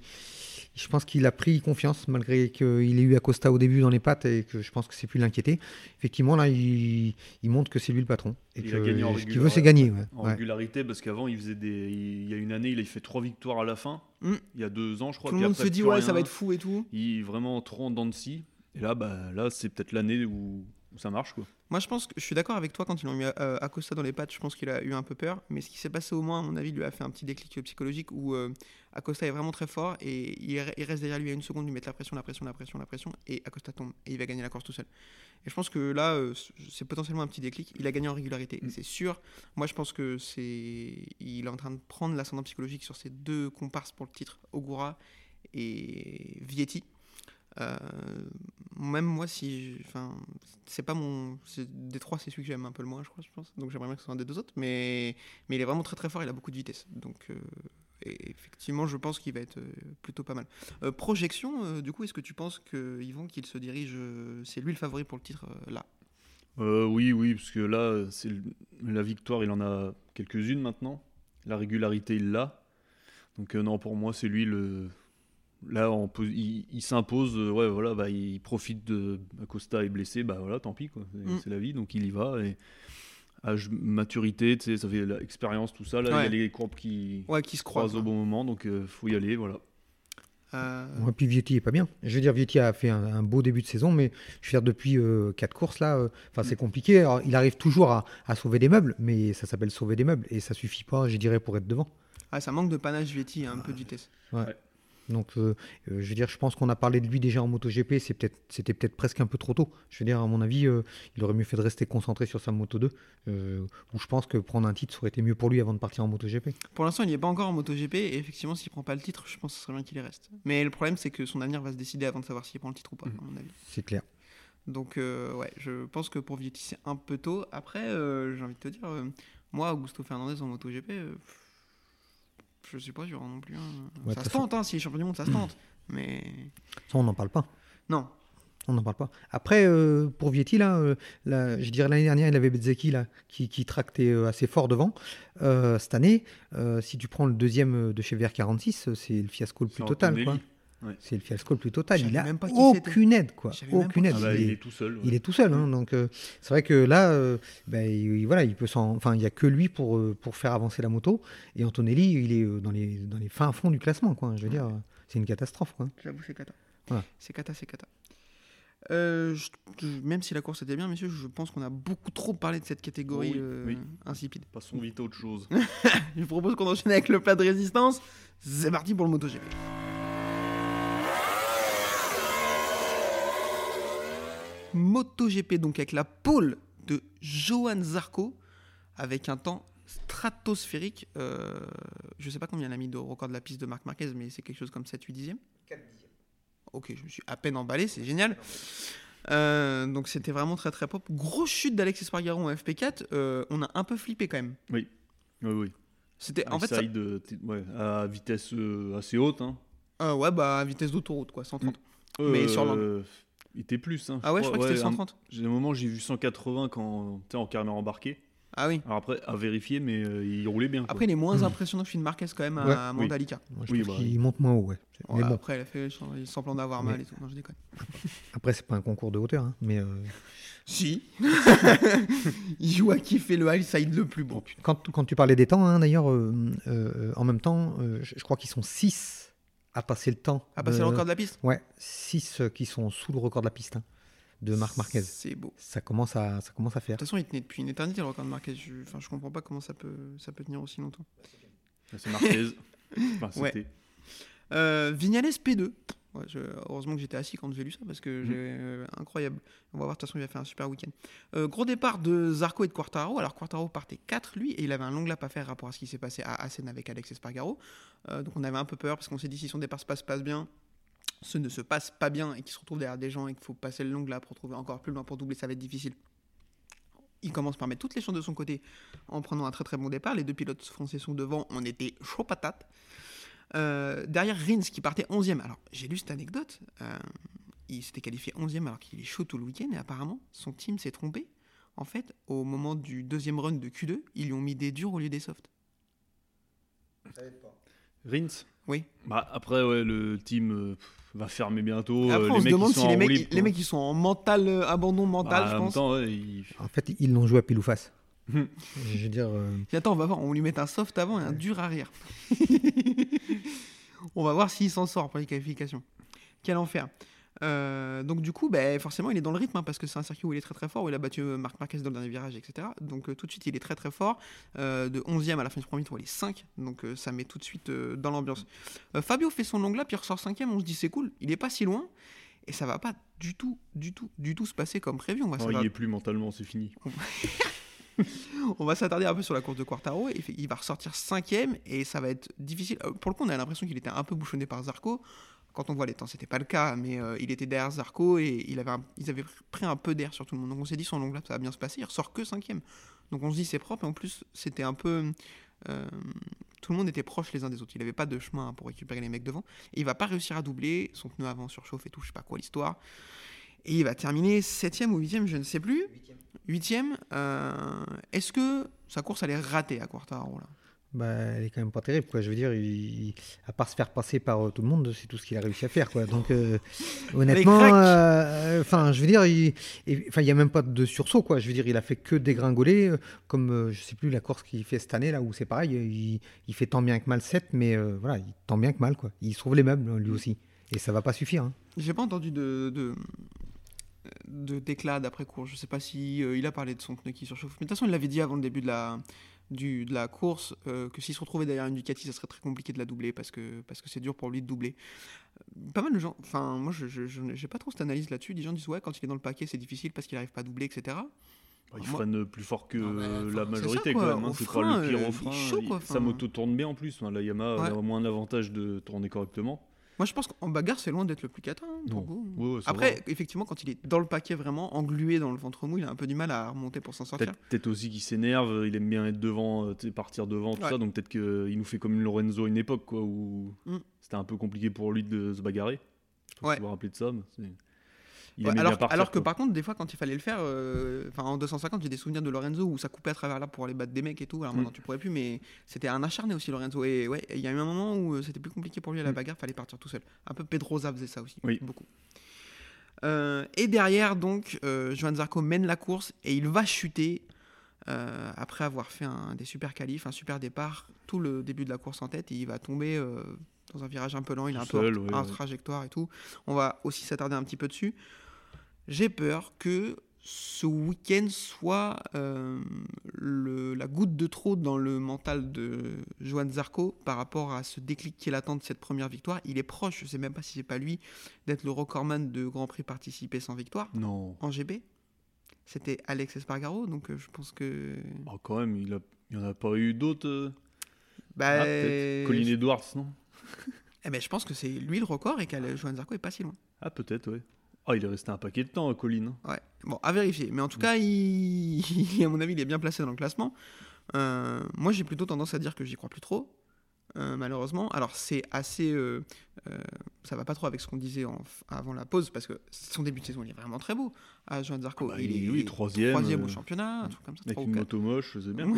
je pense qu'il a pris confiance malgré qu'il ait eu Acosta au début dans les pattes et que je pense que c'est plus l'inquiéter. Effectivement, là, il, il montre que c'est lui le patron et Il que a gagné en ce qu'il veut, c'est gagner. ouais. En Ouais. régularité, parce qu'avant, il faisait des. Il y a une année, il a fait trois victoires à la fin. Mm. Il y a deux ans, je crois. Tout le monde après, se dit ouais, ça va être fou et tout. Il est vraiment trop en dents de scie. Et là, bah, là c'est peut-être l'année où, où ça marche. Quoi. Moi, je pense que je suis d'accord avec toi quand ils l'ont mis euh, Acosta dans les pattes. Je pense qu'il a eu un peu peur. Mais ce qui s'est passé au moins, à mon avis, lui a fait un petit déclic psychologique où euh, Acosta est vraiment très fort et il, re- il reste derrière lui à une seconde, lui mettre la pression, la pression, la pression, la pression. Et Acosta tombe et il va gagner la course tout seul. Et je pense que là, euh, c'est potentiellement un petit déclic. Il a gagné en régularité, Mm. c'est sûr. Moi, je pense que c'est. Il est en train de prendre l'ascendant psychologique sur ces deux comparses pour le titre, Ogura et Vietti. Euh, même moi, si, enfin, c'est pas mon, des trois, c'est celui que j'aime un peu le moins, je crois, je pense. Donc j'aimerais bien que ce soit un des deux autres, mais, mais il est vraiment très très fort, il a beaucoup de vitesse. Donc euh, et effectivement, je pense qu'il va être euh, plutôt pas mal. Euh, projection, euh, du coup, est-ce que tu penses que Yvan qu'il se dirige, c'est lui le favori pour le titre là? Oui, oui, parce que là, c'est la victoire, il en a quelques-unes maintenant. La régularité, il l'a. Donc, non, pour moi, c'est lui le. Là, on peut- il, il s'impose, euh, ouais, voilà, bah, il profite de. Acosta est blessé, bah voilà, tant pis, quoi. C'est Mm. la vie, donc il y va. Et âge, maturité, tu sais, ça fait l'expérience, tout ça. Là, il y a les courbes qui Ouais, qui se croisent. croisent au bon moment, donc euh, faut y aller, voilà. Euh, Ouais, puis Vietti est pas bien. Je veux dire, Vietti a fait un, un beau début de saison, mais je veux dire, depuis euh, quatre courses là, euh, enfin c'est compliqué. Alors, il arrive toujours à, à sauver des meubles, mais ça s'appelle sauver des meubles et ça suffit pas, je dirais, pour être devant. ah, ça manque de panache Vietti, un peu de vitesse. Donc, euh, euh, je veux dire, je pense qu'on a parlé de lui déjà en MotoGP, c'est peut-être, c'était peut-être presque un peu trop tôt. Je veux dire, à mon avis, euh, il aurait mieux fait de rester concentré sur sa Moto 2, euh, où je pense que prendre un titre ça aurait été mieux pour lui avant de partir en MotoGP. Pour l'instant, il n'est pas encore en MotoGP et effectivement, s'il prend pas le titre, je pense que ce serait bien qu'il y reste. Mais le problème, c'est que son avenir va se décider avant de savoir s'il prend le titre ou pas, Mhm. à mon avis. C'est clair. Donc, ouais, je pense que pour Vietti, c'est un peu tôt. Après, j'ai envie de te dire, moi, Augusto Fernandez en MotoGP, Je suis pas sûr non plus. hein. Ouais, ça se tente, hein, s'il est champion du monde, ça se tente. Mais Ça, on n'en parle pas. non. On n'en parle pas. Après, euh, pour Vietti, là, euh, là, je dirais l'année dernière, il avait Bezzecchi là, qui, qui tractait euh, assez fort devant. Euh, cette année, euh, si tu prends le deuxième de chez VR46, euh, c'est le fiasco le plus total. Quoi. Ouais. C'est le fiasco le plus total. Il savais a même pas qui aucune aide, quoi. Aucune aide. Ah bah, il, il est, tout seul. ouais. il est tout seul. hein, donc, euh, c'est vrai que là, euh, ben, il, voilà, il peut s'en. Enfin, il n'y a que lui pour, euh, pour faire avancer la moto. Et Antonelli, il est euh, dans les, dans les fins fonds du classement, quoi. Je veux dire, c'est une catastrophe, quoi. J'avoue, c'est cata. Voilà. C'est cata, c'est cata. Euh, je- je- même si la course était bien, messieurs, je pense qu'on a beaucoup trop parlé de cette catégorie Oui, euh, oui. insipide. Passons vite à autre chose. (laughs) Je vous propose qu'on enchaîne avec le plat de résistance. C'est parti pour le MotoGP. MotoGP, donc avec la pole de Johan Zarco, avec un temps stratosphérique. Euh, je sais pas combien il a mis de record de la piste de Marc Marquez, mais c'est quelque chose comme 7-8 dixièmes. Ok, je me suis à peine emballé, c'est génial. Euh, donc c'était vraiment très très propre. Grosse chute d'Alex Espargaro en FP4. euh, on a un peu flippé quand même. Oui, oui. C'était en fait ça- ouais, à vitesse euh, assez haute. Hein. Euh, ouais, bah à vitesse d'autoroute, quoi, 130. Mais sur l'an- Euh, Il était plus. Hein, Ah ouais, je crois que c'était ouais, un- 130. J'ai un moment, j'ai vu 180 quand tu en caméra embarquée. Ah oui. Alors après, à vérifier, mais euh, il roulait bien. quoi. Après, il est moins impressionnant que Finn Marquez quand même à Ouais, oui. Mandalika. Moi, je Oui, bah, qu'il monte moins haut, ouais. Ouais, Mais bon, Après, il a fait il semblant d'avoir Mais- mal et tout. Non, je déconne. (laughs) après, c'est pas un concours de hauteur, hein, mais euh, Si. (laughs) il joue à qui fait le high side le plus beau. quand, quand tu parlais des temps, hein, d'ailleurs, euh, euh, en même temps, euh, je, je crois qu'ils sont 6 à passer le temps. À passer de- le record de la piste Ouais, 6 qui sont sous le record de la piste hein, de Marc Marquez. C'est beau. Ça commence à, ça commence à De faire. toute façon, il tenait depuis une éternité le record de Marquez. Je, enfin, je comprends pas comment ça peut, ça peut tenir aussi longtemps. C'est Marquez. (laughs) Enfin, Ouais. Euh, Vignales P2. Ouais, je- heureusement que j'étais assis quand j'ai lu ça parce que Mhm. j'ai euh, incroyable. On va voir, de toute façon, il va faire un super week-end. Euh, gros départ de Zarco et de Quartaro. Alors, Quartaro partait 4 lui et il avait un long lap à faire rapport à ce qui s'est passé à Assen avec Alex Espargaro. Euh, donc, on avait un peu peur parce qu'on s'est dit si son départ se passe, passe bien, ce ne se passe pas bien et qu'il se retrouve derrière des gens et qu'il faut passer le long lap pour trouver encore plus loin pour doubler, ça va être difficile. Il commence par mettre toutes les chances de son côté en prenant un très très bon départ. Les deux pilotes français sont devant, on était chaud patate. Euh, derrière Rins qui partait 11e. Alors j'ai lu cette anecdote. euh, il s'était qualifié 11e alors qu'il est chaud tout le week-end et apparemment son team s'est trompé. En fait, au moment du deuxième run de Q2, ils lui ont mis des durs au lieu des softs. Rins Oui. Bah, après, ouais, le team euh, va fermer bientôt. Après, euh, on les se mecs, demande si les mecs, les mecs ils sont en mental euh, abandon mental, Bah, je en même pense. temps, ouais, ils- En fait, ils l'ont joué à pile ou face. Je veux dire, euh, attends, on va voir, on lui met un soft avant et un dur arrière. (laughs) on va voir s'il s'en sort pour les qualifications. Quel enfer. Euh, donc du coup, ben, forcément, il est dans le rythme hein, parce que c'est un circuit où il est très très fort, où il a battu euh, Marc Marquez dans le dernier virage, etc. Donc euh, tout de suite, il est très très fort. Euh, de 11e à la fin du premier tour, il est 5. Donc euh, ça met tout de suite euh, dans l'ambiance. Euh, Fabio fait son long lap, il ressort 5e, on se dit c'est cool, il est pas si loin. Et ça va pas du tout, du tout, du tout se passer comme prévu. On va Oh, s'attarder- il est plus mentalement, c'est fini. (laughs) (laughs) on va s'attarder un peu sur la course de Quartaro. Il va ressortir cinquième et ça va être difficile. Euh, Pour le coup, on a l'impression qu'il était un peu bouchonné par Zarco. Quand on voit les temps, c'était pas le cas, mais euh, il était derrière Zarco et il avait ils avaient pris un peu d'air sur tout le monde. Donc on s'est dit son long lap, ça va bien se passer. Il ressort que cinquième. Donc on se dit c'est propre. Et en plus, c'était un peu. euh, tout le monde était proche les uns des autres. Il n'avait pas de chemin pour récupérer les mecs devant. Et il va pas réussir à doubler. Son pneu avant surchauffe et tout, je sais pas quoi l'histoire. Et il va terminer septième ou huitième, je ne sais plus. Huitième. euh, Est-ce que sa course elle est ratée à Quartaro là? Bah, elle est quand même pas terrible, quoi. Je veux dire, il- à part se faire passer par euh, tout le monde, c'est tout ce qu'il a réussi à faire, quoi. Donc, euh, (laughs) honnêtement, euh, enfin, je veux dire, il, enfin, il y a même pas de sursaut, quoi. Je veux dire, il a fait que dégringoler, comme je sais plus la course qu'il fait cette année là où c'est pareil, il, il fait tant bien que mal 7 mais voilà, il tant bien que mal, quoi. Il sauve les meubles lui aussi, et ça va pas suffire. hein. J'ai pas entendu de, de, de d'éclat d'après course. Je sais pas si euh, il a parlé de son pneu qui surchauffe. Mais de toute façon, il l'avait dit avant le début de la, du, de la course euh, que s'il se retrouvait derrière une Ducati, ça serait très compliqué de la doubler parce que parce que c'est dur pour lui de doubler. Euh, Pas mal de gens. Enfin, moi, je j'ai pas trop cette analyse là-dessus. Des gens disent ouais, quand il est dans le paquet, c'est difficile parce qu'il arrive pas à doubler, etc. Bah, il Moi- freine plus fort que Non, la majorité ça, quand même. hein. C'est pas le pire euh, au il frein. chaud, il- quoi. Sa Enfin, moto tourne bien en plus. hein. La Yamaha Ouais. a moins d'avantage de tourner correctement. Moi, je pense qu'en bagarre, c'est loin d'être le plus cata. hein. Ouais, ouais, Après, va. effectivement, quand il est dans le paquet, vraiment englué dans le ventre mou, il a un peu du mal à remonter pour s'en sortir. Peut-être aussi qu'il s'énerve, il aime bien être devant, euh, partir devant, tout Ouais. ça, donc peut-être qu'il nous fait comme une Lorenzo à une époque, quoi, où Mm. c'était un peu compliqué pour lui de se bagarrer. Je sais pas Ouais. si vous vous rappelez de ça, mais il Ouais, alors, bien partir, alors que par contre, des fois, quand il fallait le faire, euh, enfin en 250, j'ai des souvenirs de Lorenzo où ça coupait à travers là pour aller battre des mecs et tout. Alors Mm. maintenant, tu pourrais plus, mais c'était un acharné aussi, Lorenzo. Et ouais, il y a eu un moment où euh, c'était plus compliqué pour lui à la Mm. bagarre, fallait partir tout seul. Un peu Pedrosa faisait ça aussi, Oui. beaucoup. Euh, et derrière, donc, euh, Johan Zarco mène la course et il va chuter euh, après avoir fait un, des super qualifs, un super départ, tout le début de la course en tête. Et il va tomber dans un virage un peu lent, il est un peu ouais, ouais. trajectoire et tout. On va aussi s'attarder un petit peu dessus. J'ai peur que ce week-end soit euh, le- la goutte de trop dans le mental de Johan Zarco par rapport à ce déclic qu'il attend de cette première victoire. Il est proche, je sais même pas si c'est pas lui, d'être le recordman de Grand Prix participé sans victoire Non, en GB. C'était Alex Espargaro, donc euh, je pense que. Oh, quand même, il n'y en a pas eu d'autres. euh Bah, Ah, peut-être. Colin Edwards, non? (laughs) Eh ben, je pense que c'est lui le record et que Johan Zarco est pas si loin. Ah, peut-être, ouais. Ah, il est resté un paquet de temps, euh, Colin. hein. Ouais, bon, à vérifier. Mais en tout cas, (laughs) à mon avis, il est bien placé dans le classement. Euh, moi, j'ai plutôt tendance à dire que j'y crois plus trop, euh, malheureusement. Alors, c'est assez. Ça va pas trop avec ce qu'on disait en- avant la pause, parce que son début de saison, il est vraiment très beau. À Joan Zarco, Ah bah, il est oui, troisième, au euh, championnat, un truc comme ça. Avec une moto moche, c'est bien. (laughs)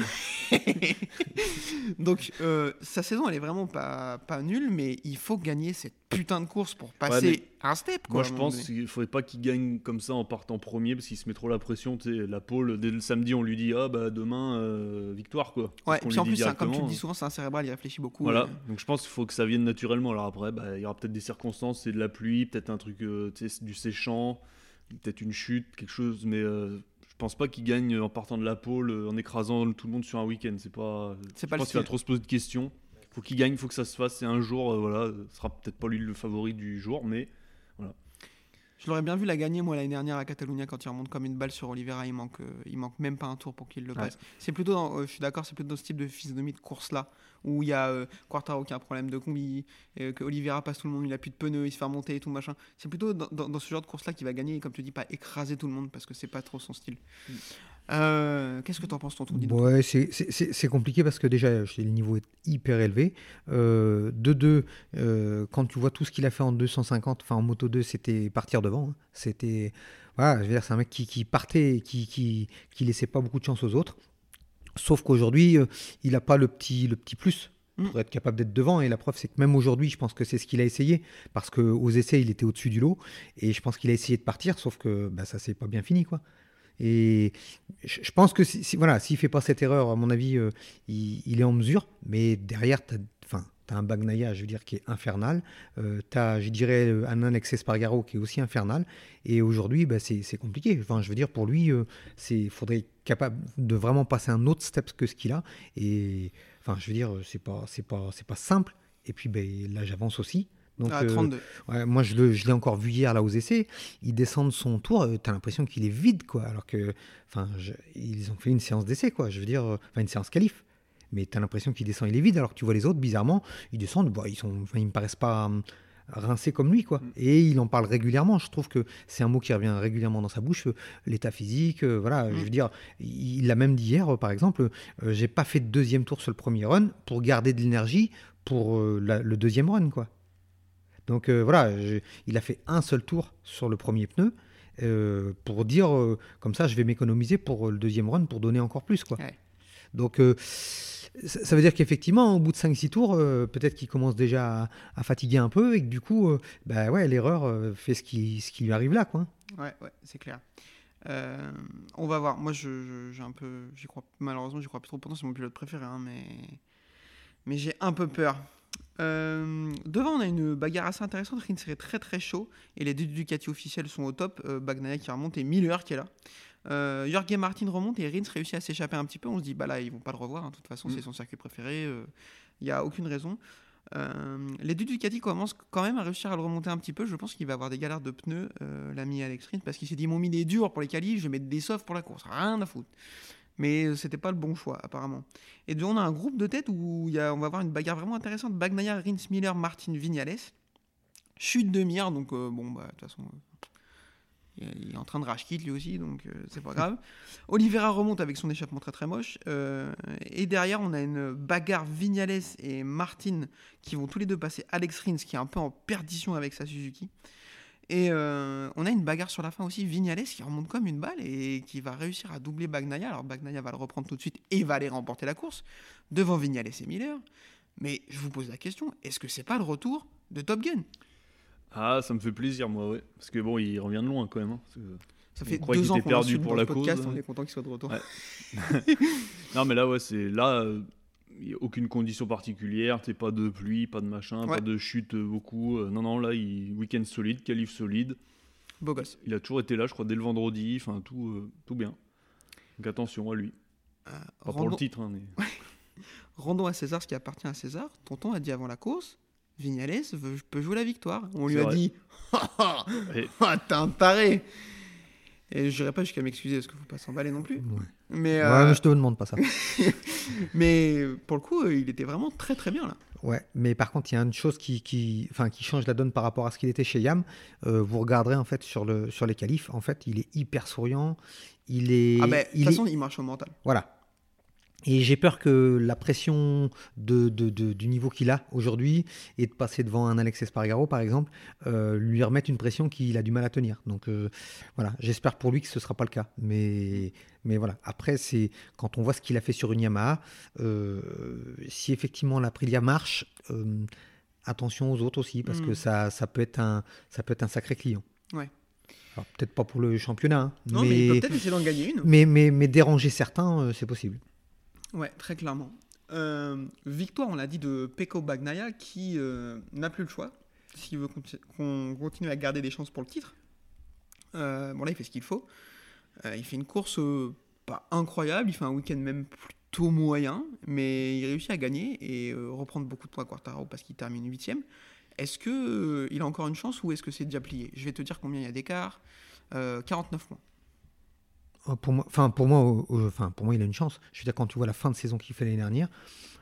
Donc, euh, sa saison, elle est vraiment pas, pas nulle, mais il faut gagner cette putain de course pour passer un step. Quoi, Moi, je pense qu'il faudrait pas qu'il gagne comme ça en partant premier, parce qu'il se met trop la pression. La pole, dès le samedi, on lui dit Ah, bah demain, euh, victoire, quoi. Ouais, Qu'on puis en plus, un- comme tu le dis souvent, c'est un cérébral, il réfléchit beaucoup. Voilà, euh, donc je pense qu'il faut que ça vienne naturellement. Alors après, bah, il y aura peut-être des circonstances, c'est de la pluie, peut-être un truc euh, du séchant, peut-être une chute, quelque chose, mais euh, je pense pas qu'il gagne en partant de la pole, euh, en écrasant tout le monde sur un week-end. C'est pas. C'est je pas le pense qu'il va trop se poser de questions. Faut qu'il gagne, faut que ça se fasse. C'est un jour, voilà, ce sera peut-être pas lui le favori du jour, mais Je l'aurais bien vu la gagner moi l'année dernière à Catalunya quand il remonte comme une balle sur Oliveira. Il manque, euh, il manque même pas un tour pour qu'il le Ouais. passe. C'est plutôt, dans- euh, je suis d'accord, c'est plutôt dans ce type de physionomie de course là où il y a euh, Quartaro qui a un problème de combi, euh, que Oliveira passe tout le monde, il a plus de pneus, il se fait remonter et tout machin. C'est plutôt dans, dans- dans ce genre de course là qu'il va gagner et comme tu dis pas écraser tout le monde parce que c'est pas trop son style. Euh, Qu'est-ce que t'en penses tonton Ouais, c'est- compliqué parce que déjà, le niveau est hyper élevé. Euh, de deux, euh, quand tu vois tout ce qu'il a fait en 250, enfin en moto 2, c'était partir devant. hein. C'était, voilà, je veux dire, c'est un mec qui, qui partait et qui, qui, qui laissait pas beaucoup de chance aux autres. Sauf qu'aujourd'hui, euh, il n'a pas le petit, le petit plus Mm. pour être capable d'être devant. Et la preuve, c'est que même aujourd'hui, je pense que c'est ce qu'il a essayé. Parce qu'aux essais, il était au-dessus du lot. Et je pense qu'il a essayé de partir, sauf que bah, ça s'est pas bien fini. quoi. Et je pense que si, si- voilà, s'il fait pas cette erreur, à mon avis, euh, il, est en mesure. Mais derrière, tu as, un Bagnaia, je veux dire, qui est infernal. Euh, tu as, je dirais, euh, un Alex Espargaro qui est aussi infernal. Et aujourd'hui, bah, c'est compliqué. Enfin, je veux dire, pour lui, il faudrait être capable de vraiment passer un autre step que ce qu'il a. Et enfin, je veux dire, c'est pas, pas, pas simple. Et puis, ben, là, j'avance aussi. Donc, À euh, 32. Ouais, moi, je l'ai encore vu hier là aux essais. Il descend de son tour, euh, t'as l'impression qu'il est vide, quoi. Alors que, enfin, ils ont fait une séance d'essai, quoi. Je veux dire, euh, enfin, une séance qualif. Mais t'as l'impression qu'il descend, il est vide. Alors que tu vois les autres, bizarrement, ils descendent, bah, ils sont, ils me paraissent pas hum, rincés comme lui, quoi. Et il en parle régulièrement. Je trouve que c'est un mot qui revient régulièrement dans sa bouche. euh, L'état physique, voilà. Je veux dire, il l'a même dit hier, par exemple. j'ai pas fait de deuxième tour sur le premier run pour garder de l'énergie pour la- le deuxième run, quoi. Donc euh, voilà, je- il a fait un seul tour sur le premier pneu euh, pour dire euh, comme ça, je vais m'économiser pour le deuxième run pour donner encore plus quoi. Ouais. Donc ça, veut dire qu'effectivement, au bout de 5-6 tours, euh, peut-être qu'il commence déjà à, à fatiguer un peu et que du coup, euh, bah ouais, l'erreur euh, fait ce qui, ce qui lui arrive là quoi. Ouais, ouais, c'est clair. On va voir. Moi, je, je- j'ai un peu, j'y crois. Malheureusement, j'y crois plus trop. Pourtant, c'est mon pilote préféré, hein, mais mais j'ai un peu peur. Euh, devant, on a une bagarre assez intéressante. Rins est très très chaud et les deux Ducati officiels sont au top. Euh, Bagnaia qui remonte et Miller qui est là. Euh, Jorge Martin remonte et Rins réussit à s'échapper un petit peu. On se dit, bah là, ils vont pas le revoir. hein. De toute façon, Mm. c'est son circuit préféré. Il n'y a aucune raison. Euh, les deux Ducati commencent quand même à réussir à le remonter un petit peu. Je pense qu'il va avoir des galères de pneus, euh, l'ami Alex Rins, parce qu'il s'est dit Mon mille est dur pour les qualifs, je vais mettre des softs pour la course. Rien à foutre. Mais euh, c'était pas le bon choix, apparemment. Et donc, on a un groupe de tête où il y a, on va avoir une bagarre vraiment intéressante Bagnaia, Rins, Miller, Martin, Vignales. Chute de Mir, donc euh, bon, bah, de toute façon, euh, il est- en train de rage quitte lui aussi, donc euh, c'est pas grave. (laughs) Oliveira remonte avec son échappement très très moche. et derrière, on a une bagarre Vignales et Martin qui vont tous les deux passer Alex Rins, qui est un peu en perdition avec sa Suzuki. Et euh, on a une bagarre sur la fin aussi, Vignales qui remonte comme une balle et qui va réussir à doubler Bagnaia. Alors Bagnaia va le reprendre tout de suite et va aller remporter la course devant Vignales et Miller. Mais je vous pose la question, est-ce que c'est pas le retour de Top Gun? Ah, ça me fait plaisir, moi, ouais. Parce que bon, il revient de loin quand même. hein, parce que- Ça On fait croyait deux qu'il ans qu'on perdu pour la podcast, cause. on est content qu'il soit de retour. Ouais. (laughs) Non, mais là, ouais, c'est là. Il n'y a aucune condition particulière, t'es pas de pluie, pas de machin, Ouais. pas de chute beaucoup. euh, non, non, là, il... week-end solide, qualif solide. Beau gosse. Il a toujours été là, je crois, dès le vendredi, enfin, tout, euh, tout bien. Donc attention à lui. Euh, Pas pour rendons, le titre, hein, mais... (laughs) rendons à César ce qui appartient à César. Tonton a dit avant la course, Vignales veut- peut jouer la victoire. On lui a vrai. dit, (laughs) ah, t'es un taré. Et je n'irai pas jusqu'à m'excuser parce qu'il faut pas s'emballer non plus. Ouais. Mais, Ouais, euh, mais je te demande pas ça. (laughs) mais pour le coup, euh, il était vraiment très très bien là. Ouais, mais par contre, il y a une chose qui, qui, enfin, qui change la donne par rapport à ce qu'il était chez Yam. Euh, vous regarderez en fait sur, le, sur les qualifs, en fait, il est hyper souriant. Il est, ah ben, de toute est- façon, il marche au mental. voilà. Et j'ai peur que la pression de, de- de- du niveau qu'il a aujourd'hui et de passer devant un Alex Espargaro, par exemple, euh, lui remette une pression qu'il a du mal à tenir. Donc euh, voilà, j'espère pour lui que ce ne sera pas le cas. Mais, mais voilà, après, c'est quand on voit ce qu'il a fait sur une Yamaha, euh, si effectivement l'Aprilia marche, euh, attention aux autres aussi, parce Mm. que ça, ça, peut être un, ça peut être un sacré client. Ouais. Peut-être pas pour le championnat, hein, Non, mais, il peut peut-être essayer d'en gagner une. mais, mais, mais déranger certains, euh, c'est possible. Ouais, très clairement. Euh, victoire, on l'a dit, de Peko Bagnaia qui euh, n'a plus le choix s'il veut qu'on continue à garder des chances pour le titre. Euh, bon, là, il fait ce qu'il faut. Il fait une course pas incroyable, il fait un week-end même plutôt moyen, mais il réussit à gagner et reprendre beaucoup de points à Quartaro parce qu'il termine 8 Est-ce qu'il a encore une chance ou est-ce que c'est déjà plié? Je vais te dire combien il y a d'écart. Euh, 49 points. Oh, Pour moi, enfin pour moi, euh, euh, enfin pour moi, il a une chance. Je veux dire, quand tu vois la fin de saison qu'il fait l'année dernière,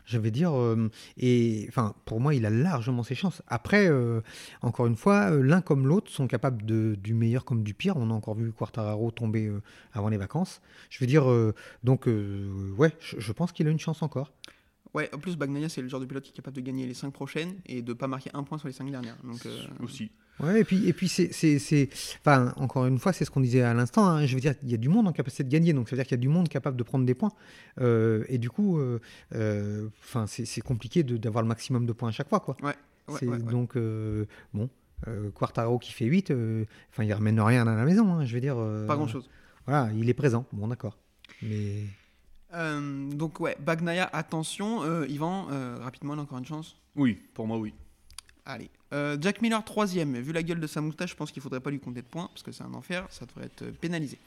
je vais dire, euh, et enfin pour moi, il a largement ses chances. Après, euh, encore une fois, euh, l'un comme l'autre sont capables de, du meilleur comme du pire. On a encore vu Quartararo tomber euh, avant les vacances. Je veux dire, euh, donc euh, ouais, je, je pense qu'il a une chance encore. Ouais, en plus, Bagnaia, c'est le genre de pilote qui est capable de gagner les 5 prochaines et de pas marquer un point sur les 5 dernières. Donc, euh, Aussi. Ouais, et puis, et puis c'est, c'est, c'est- enfin, encore une fois, c'est ce qu'on disait à l'instant. hein, je veux dire, il y a du monde en capacité de gagner, donc ça veut dire qu'il y a du monde capable de prendre des points. Euh, et du coup, euh, euh, enfin, c'est, c'est compliqué de- d'avoir le maximum de points à chaque fois, quoi. ouais, ouais, ouais. Donc, euh, bon, euh, Quartaro qui fait 8, enfin, il ramène rien à la maison, hein, je veux dire. euh, pas grand chose. Voilà, il est présent, bon, d'accord. Mais Euh, donc, ouais, Bagnaia, attention. Euh, Yvan, euh, rapidement, il a encore une chance. Oui, pour moi, oui. Allez. Euh, Jack Miller, troisième. Vu la gueule de sa moustache, je pense qu'il faudrait pas lui compter de points parce que c'est un enfer. Ça devrait être euh, pénalisé.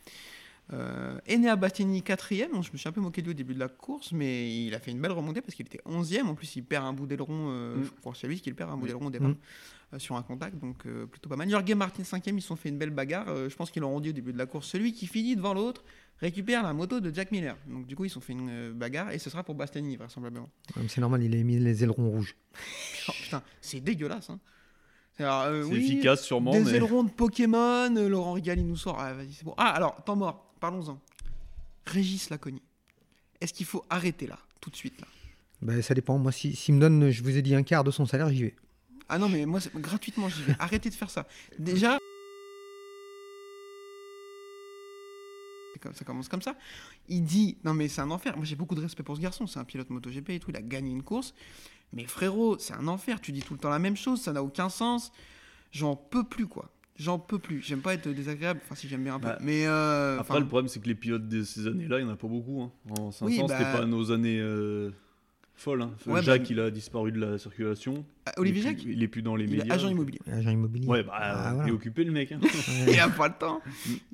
Euh, Enea Battini, quatrième. Bon, je me suis un peu moqué de lui au début de la course, mais il a fait une belle remontée parce qu'il était onzième. En plus, il perd un bout d'aileron. euh, Mm. Je crois que c'est lui qui perd un bout d'aileron au départ Mm. euh, sur un contact. Donc, plutôt pas mal. Jorge Martin, cinquième. Ils se sont fait une belle bagarre. Je pense qu'ils l'ont dit au début de la course. Celui qui finit devant l'autre récupère la moto de Jack Miller. Donc, du coup, ils se sont fait une euh, bagarre et ce sera pour Bastianini, vraisemblablement. euh, c'est normal, il a mis les ailerons rouges. (laughs) Oh, putain, c'est dégueulasse. Hein. Alors, euh, C'est oui, efficace, sûrement, Des mais. ailerons de Pokémon, euh, Laurent Rigali nous sort. Ah, vas-y, c'est bon. Ah, alors, temps mort, parlons-en. Régis Laconi. Est-ce qu'il faut arrêter là, tout de suite là? Ben, ça dépend. Moi, si- s'il me donne, je vous ai dit, un quart de son salaire, j'y vais. Ah non, mais moi, c'est- gratuitement, j'y vais. Arrêtez de faire ça. Déjà. c'est comme- Ça commence comme ça. Il dit Non, mais c'est un enfer. Moi, j'ai beaucoup de respect pour ce garçon. C'est un pilote MotoGP et tout. Il a gagné une course. Mais frérot, c'est un enfer. Tu dis tout le temps la même chose. Ça n'a aucun sens. J'en peux plus, quoi. J'en peux plus. J'aime pas être désagréable. Enfin, si j'aime bien un peu. Bah, mais. euh, Après, le problème, c'est que les pilotes de ces années-là, il n'y en a pas beaucoup. hein. En 500, Oui, c'était bah- pas nos années euh, folles. hein. Ouais, Jacques, bah- il a disparu de la circulation. ah, Olivier il est Jacques plus- Il est plus dans les Il est médias. agent immobilier. Agent immobilier. Ouais, bah, Ah, il voilà. est occupé, le mec. hein. (laughs) Il a pas le temps.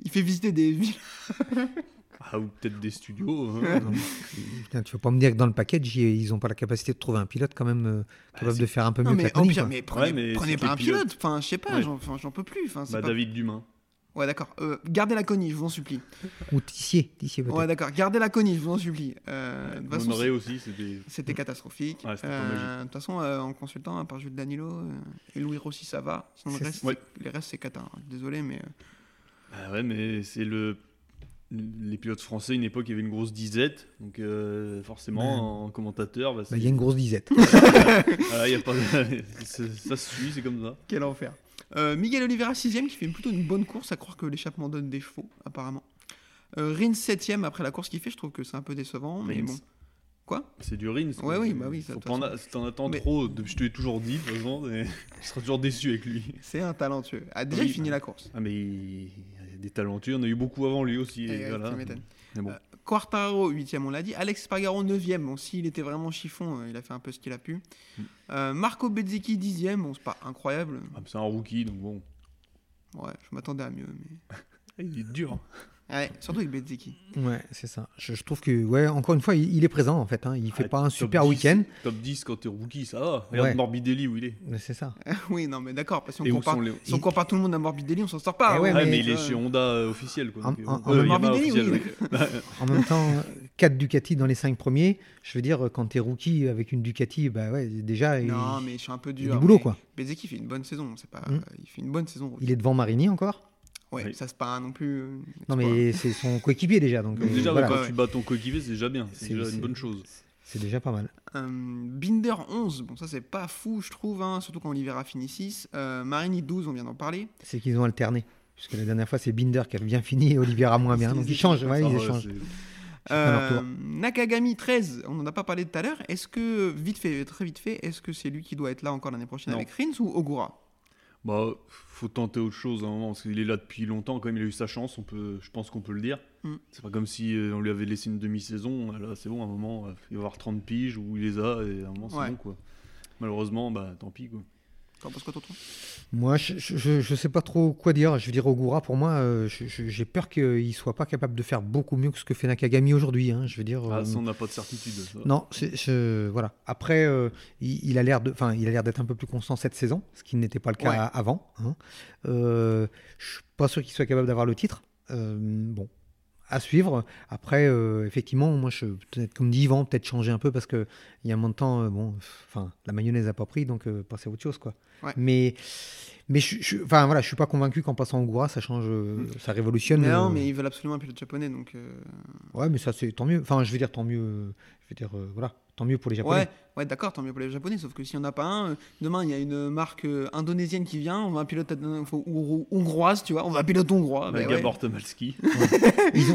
Il fait visiter des villes. (laughs) ah, ou peut-être des studios. hein. Non, Putain, tu vas pas me dire que dans le package, ils ils ont pas la capacité de trouver un pilote quand même euh, capable c'est- de faire un peu mieux Non, que mais la pire, mais prenez, Ouais, mais prenez pas un pilote. Enfin, je sais pas, Ouais. j'en peux plus. Enfin, Bah, pas- David Dumain. Ouais, d'accord. Euh, gardez la connie, je vous en supplie. Ou Tissier, Tissier. Ouais, d'accord. Gardez la connie, je vous en supplie. Euh, de toute façon, aussi, c'était. C'était catastrophique. Ouais, Euh. De toute façon, euh, en consultant, à part Jules Danilo euh, et Louis Rossi, ça va. Sinon, le C'est- reste, Ouais. les restes, c'est cata. hein. Désolé, mais. euh, Ah ouais, mais c'est le. Les pilotes français, une époque, il y avait une grosse disette. Donc, euh, forcément, en commentateur, bah, Bah, Il y a une grosse disette. (laughs) voilà, il y a pas... (laughs) ça se suit, c'est comme ça. Quel enfer. Euh, Miguel Oliveira 6ème qui fait plutôt une bonne course, à croire que l'échappement donne des chevaux, apparemment. Euh, Rins 7ème après la course qu'il fait, je trouve que c'est un peu décevant, mais Rins. bon. Quoi C'est du Rins. Ouais, oui, bah oui, ça, Faut pas en a- Si t'en attends Mais- trop, je te l'ai toujours dit, de toute façon, et (laughs) tu seras toujours déçu avec lui. C'est un talentueux. Ah, déjà, Oui. il finit la course. Ah, mais il il y a des talentueux, en a eu beaucoup avant lui aussi. et Eh, voilà. tu m'étonnes. Mais bon. Euh, Quartaro 8ème, on l'a dit. Alex Spargaro 9ème. Bon, s'il était vraiment chiffon, euh, il a fait un peu ce qu'il a pu. Mm. Euh, Marco Bezzecchi 10ème. Bon, c'est pas incroyable. Ah, c'est un rookie, donc bon. Ouais, je m'attendais à mieux. Mais... Ah, (laughs) Il est dur. (laughs) Ouais, surtout avec Bezzecchi. Ouais, c'est ça. Je, je trouve que, ouais, encore une fois, il, il est présent en fait. hein. Il fait Ah, pas un super 10, week-end. Top 10 quand t'es rookie, ça va. Regarde Ouais. Morbidelli où il est. mais C'est ça. (laughs) oui, non, mais d'accord. Si on compare, les- si on compare tout le monde à Morbidelli, on s'en sort pas. Eh hein. ouais, Ouais, mais- mais il est chez Honda euh, officiel. Quoi. En- donc, euh, en- (laughs) euh, Morbidelli, officiel, oui. ouais. En même temps, 4 Ducati dans les 5 premiers. Je veux dire, quand t'es rookie avec une Ducati, bah ouais, déjà, il, mais je suis un peu il dur. a du boulot mais quoi. Bezzecchi fait une bonne saison. C'est pas... Mm. Il fait une bonne saison. Il est devant Marini encore? Ouais, Oui. ça c'est pas non plus. euh, Non, mais c'est son coéquipier déjà. Donc, Donc euh, déjà, voilà. quand Ouais. tu bats ton coéquipier, c'est déjà bien. C'est déjà une bonne chose. C'est déjà pas mal. Euh, Binder 11, bon ça c'est pas fou je trouve, hein, surtout quand Oliveira finit 6. Euh, Marini 12, on vient d'en parler. C'est qu'ils ont alterné. Puisque la dernière fois, c'est Binder qui a bien fini et Oliveira moins bien. Donc ils changent. Ouais, ils ouais, échangent. Euh. Nakagami 13, on n'en a pas parlé tout à l'heure. Est-ce que, vite fait, très vite fait, est-ce que c'est lui qui doit être là encore l'année prochaine Non. avec Rins ou Ogura? Bah, faut tenter autre chose à un moment, parce qu'il est là depuis longtemps, quand même, il a eu sa chance, on peut, je pense qu'on peut le dire. Mm. C'est pas comme si euh, on lui avait laissé une demi-saison, là c'est bon, à un moment, euh, il va avoir 30 piges, où il les a, et à un moment c'est Ouais. bon, quoi. Malheureusement, bah tant pis, quoi. T'en penses quoi, Tonton? Moi, je, je, je- je sais pas trop quoi dire. Je veux dire, Ogura, pour moi, euh, j'ai peur qu'il soit pas capable de faire beaucoup mieux que ce que fait Nakagami aujourd'hui. hein. Je veux dire. Ah, euh, ça, on n'a pas de certitude. ça. Non, je- voilà. Après, euh, il, il a l'air de, enfin, il a l'air d'être un peu plus constant cette saison, ce qui n'était pas le cas Ouais. avant. hein. Euh, je suis pas sûr qu'il soit capable d'avoir le titre. Euh, bon, à suivre. Après, euh, effectivement, moi, je peut-être comme dit Yvan, peut-être changer un peu parce que il y a un moment de temps, euh, bon, enfin, la mayonnaise a pas pris, donc euh, passer à autre chose, quoi. Ouais. Mais, mais je, je- enfin voilà, je suis pas convaincu qu'en passant au Goura, ça change, euh, ça révolutionne. Mais Non, mais ils veulent absolument un pilote japonais, donc. Ouais, mais ça c'est tant mieux. Enfin, je veux dire tant mieux. Je veux dire voilà, tant mieux pour les Japonais. Ouais, ouais d'accord, tant mieux pour les japonais, sauf que s'il n'y en a pas un, euh, demain il y a une marque euh, indonésienne qui vient, on va un pilote euh, hongroise, tu vois, on va un pilote hongrois. Bah, ouais. Gabor Tomalski. (laughs)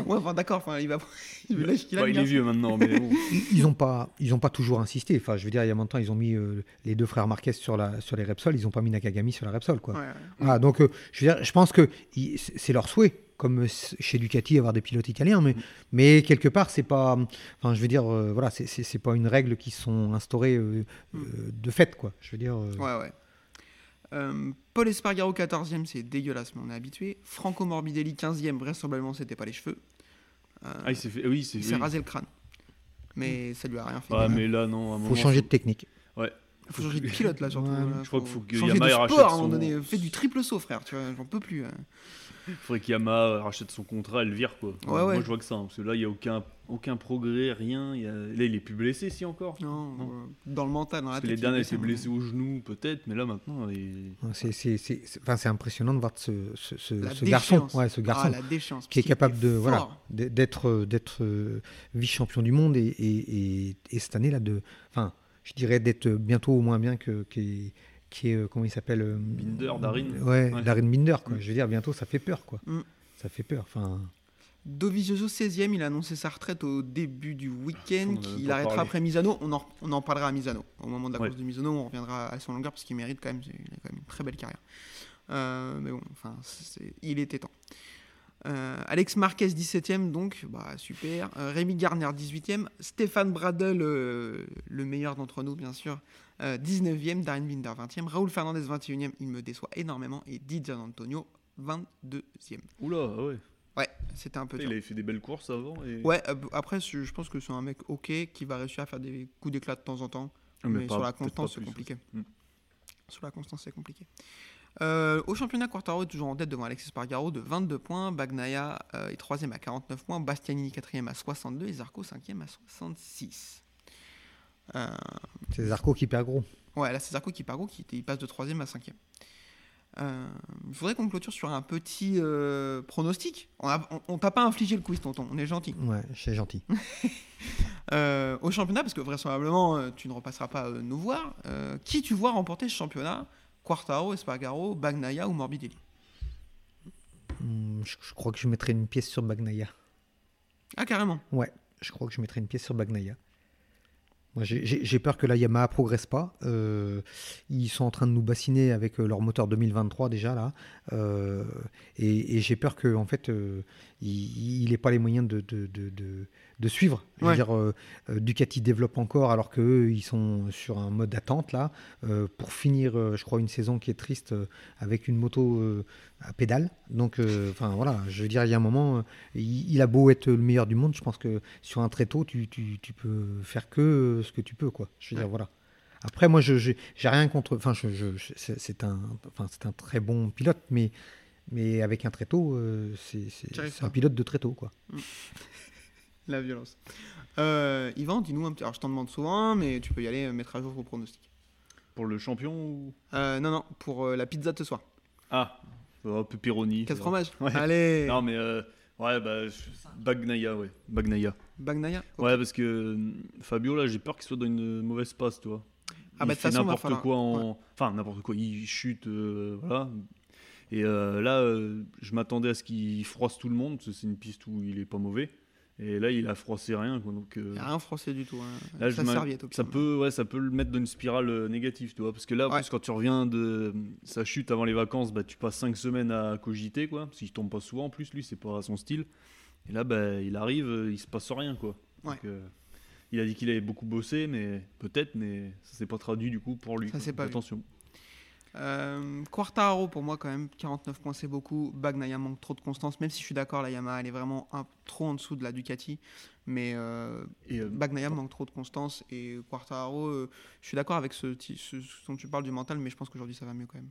Ouais, enfin d'accord, enfin il va. (laughs) il lâche Bah, il bien. est vieux maintenant, mais bon. (laughs) Ils, ils ont pas, ils ont pas toujours insisté. Enfin, je veux dire, il y a longtemps, ils ont mis euh, les deux frères Marquez sur la, sur les Repsol. Ils ont pas mis Nakagami sur la Repsol, quoi. Ouais, ouais. Voilà, donc, euh, je veux dire, je pense que il- c'est leur souhait, comme chez Ducati, avoir des pilotes italiens, mais, mais quelque part, c'est pas, enfin, je veux dire, euh, voilà, c'est- pas une règle qui sont instaurées euh, euh, de fait, quoi. Je veux dire. euh, Ouais, ouais. Euh, Paul Espargaro 14e, c'est dégueulasse, mais on est habitué. Franco Morbidelli 15e, vraisemblablement c'était pas les cheveux. Euh, Ah, il s'est fait. Oui, il oui. rasé le crâne. Mais ça lui a rien fait. Ah, Il mais là, non. à un faut moment, changer de technique. faut changer de pilote là surtout. Ouais, là. je crois qu'il faut que changer Yamaha de rachète sport à un moment son- donné. Fais du triple saut, frère. Tu vois, j'en peux plus. hein. Il (laughs) faudrait qu'Yamaha rachète son contrat et le vire, quoi. Ouais, ouais. Moi, je vois que ça. hein, parce que là, il n'y a aucun, aucun progrès, rien. il y a- Là, il est plus blessé, si encore. Non, Non. euh, dans le mental, dans la Parce que tête. les il derniers est étaient blessé, blessés au genou, peut-être, mais là, maintenant, il... C'est c'est- c'est- c'est- enfin, c'est impressionnant de voir ce, ce, ce- La ce garçon, déchéance. ouais, ce Ah, garçon la déchéance. qui est capable de voilà d'être euh, d'être euh, vice-champion du monde et, et, et- et cette année là de enfin je dirais d'être bientôt au moins bien que qui est euh, comment il s'appelle euh, Binder, Darin. ouais, Ouais. Darin Binder quoi Mm. je veux dire bientôt ça fait peur quoi Mm. ça fait peur enfin Dovizioso 16e, il a annoncé sa retraite au début du week-end, en a qu'il pas arrêtera après Misano. On en, on en parlera à Misano. Au moment de la Ouais. course de Misano, on reviendra à son longueur parce qu'il mérite quand même, il a quand même une très belle carrière. Euh, mais bon, enfin, il était temps. Euh, Alex Marquez 17e, donc, bah, super. Euh, Rémi Garner 18e. Stéphane Bradel, euh, le meilleur d'entre nous, bien sûr, euh, 19e. Darren Binder 20e. Raoul Fernandez 21e, il me déçoit énormément. Et Didier Antonio 22e. Oula, ah ouais. Ouais, c'était un peu Il dur. avait fait des belles courses avant. Et... Ouais, euh, après, je pense que c'est un mec ok qui va réussir à faire des coups d'éclat de temps en temps. Ah, mais pas- sur la constance, c'est compliqué. Mm. Sur la constance, c'est compliqué. Euh, au championnat, Quartaro est toujours en tête devant Alexis Spargaro de 22 points. Bagnaia euh, est troisième à 49 points. Bastianini quatrième à 62 et Zarco cinquième à 66. Euh, C'est Zarco qui perd gros. ouais, là c'est Zarco qui part gros, qui il passe de troisième à cinquième. Euh, Il faudrait qu'on clôture sur un petit euh, pronostic. On, t'a pas infligé le quiz, tonton. On est gentil. Ouais, c'est gentil. (laughs) Euh, au championnat, parce que vraisemblablement tu ne repasseras pas nous voir, qui tu vois remporter ce championnat? Quartaro, Espargaro, Bagnaia ou Morbidelli? Hum, je, je crois que je mettrai une pièce sur Bagnaia. Ah, carrément. Ouais, je crois que je mettrai une pièce sur Bagnaia. J'ai- peur que la Yamaha progresse pas. Euh, ils sont en train de nous bassiner avec euh, leur moteur 2023 déjà là, Euh, et, j'ai peur que en fait, il n'ait pas les moyens de- de suivre. Je veux Ouais. dire, euh, euh, Ducati développe encore alors qu'eux, ils sont sur un mode d'attente là euh, pour finir, euh, je crois, une saison qui est triste avec une moto à pédale. Donc, enfin voilà, je veux dire, il y a un moment, il, il a beau être le meilleur du monde, je pense que sur un tréteau, tu, tu, tu peux faire que ce que tu peux, quoi. Je veux dire, voilà. Après, moi, je j'ai rien contre. Enfin, je, c'est un, enfin, c'est un très bon pilote, mais mais avec un tréteau, euh, c'est un pilote de tréteau, quoi. La violence. Euh, Yvan, dis-nous un petit. Alors, je t'en demande souvent, mais tu peux y aller euh, mettre à jour vos pronostics. Pour le champion ou... Euh, non, non, pour euh, la pizza de ce soir. Ah, oh, pepperoni. 4 ça va. fromages Ouais. Allez Non, mais ouais, bah, Bagnaia, ouais. Bagnaia Ok. Ouais, parce que euh, Fabio, là, j'ai peur qu'il soit dans une mauvaise passe, tu vois. Ah, il bah, fait n'importe falloir- quoi en. Enfin, n'importe quoi. Il chute, voilà. Et là, je m'attendais à ce qu'il froisse tout le monde, parce que c'est une piste où il est pas mauvais. Et là, il a froissé rien, quoi. Donc, euh, Il a rien français du tout. Hein. Là, Ça serviette, ça peut, ouais, ça peut le mettre dans une spirale euh, négative, tu vois. Parce que là, en Ouais. plus, quand tu reviens de sa chute avant les vacances, bah, tu passes 5 semaines à cogiter, quoi. Parce qu'il tombe pas souvent, en plus, lui, c'est pas son style. Et là, bah, il arrive, euh, il se passe rien, quoi. Ouais. Donc, euh, il a dit qu'il avait beaucoup bossé, mais peut-être, mais ça s'est pas traduit du coup pour lui. Ça s'est pas vu. Euh, Quartaro, pour moi, quand même, 49 points, c'est beaucoup. Bagnaia manque trop de constance, même si je suis d'accord, la Yamaha, elle est vraiment un, trop en dessous de la Ducati. Mais euh, Et euh, Bagnaia manque trop de constance. Et Quartaro, euh, je suis d'accord avec ce, ti- ce, ce dont tu parles du mental, mais je pense qu'aujourd'hui, ça va mieux quand même.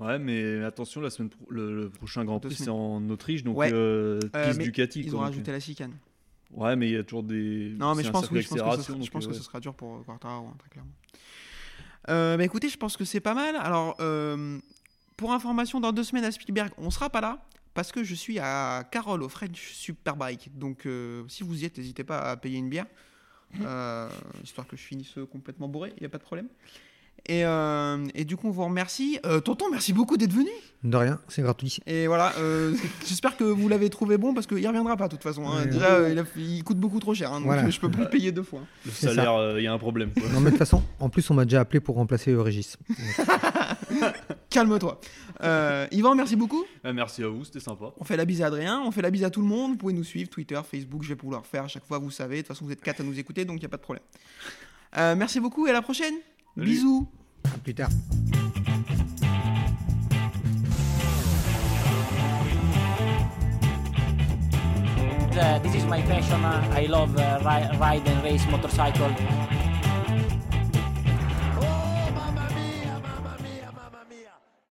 ouais, mais attention, la semaine pro- le, le prochain Grand Prix, c'est en Autriche, donc Ouais. euh, Euh, piste mais Ducati. Ils quoi, ont donc, rajouté la chicane. euh, Ouais, mais il y a toujours des. Non, mais je pense, circuit oui, je pense, que, ce sera, je donc, pense euh, que ouais. ce sera dur pour euh, Quartaro, hein, très clairement. Euh, bah écoutez, je pense que c'est pas mal. Alors, euh, pour information, dans deux semaines à Spielberg, on sera pas là parce que je suis à Carole au French Superbike. Donc, euh, si vous y êtes, n'hésitez pas à payer une bière, euh, histoire que je finisse complètement bourré. Il n'y a pas de problème. Et, euh, et du coup, on vous remercie. Euh, tonton, merci beaucoup d'être venu. De rien, c'est gratuit. Et voilà, euh, j'espère que vous l'avez trouvé bon parce qu'il ne reviendra pas de toute façon. hein. Ouais. Déjà, il, a- il coûte beaucoup trop cher, hein, donc Voilà. je peux plus le payer deux fois. Le C'est ça. salaire, euh, il y a un problème. quoi. Non, mais de toute façon, en plus, on m'a déjà appelé pour remplacer Régis. (laughs) Calme-toi. Euh, Yvan, merci beaucoup. Ah, merci à vous, c'était sympa. On fait la bise à Adrien, on fait la bise à tout le monde. Vous pouvez nous suivre, Twitter, Facebook, je vais pouvoir le faire à chaque fois, vous savez. De toute façon, vous êtes quatre à nous écouter, donc il n'y a pas de problème. Euh, merci beaucoup et à la prochaine. Salut. Bisous. À plus tard. Uh, this is my passion. Uh, I love uh, ri- ride and race motorcycle.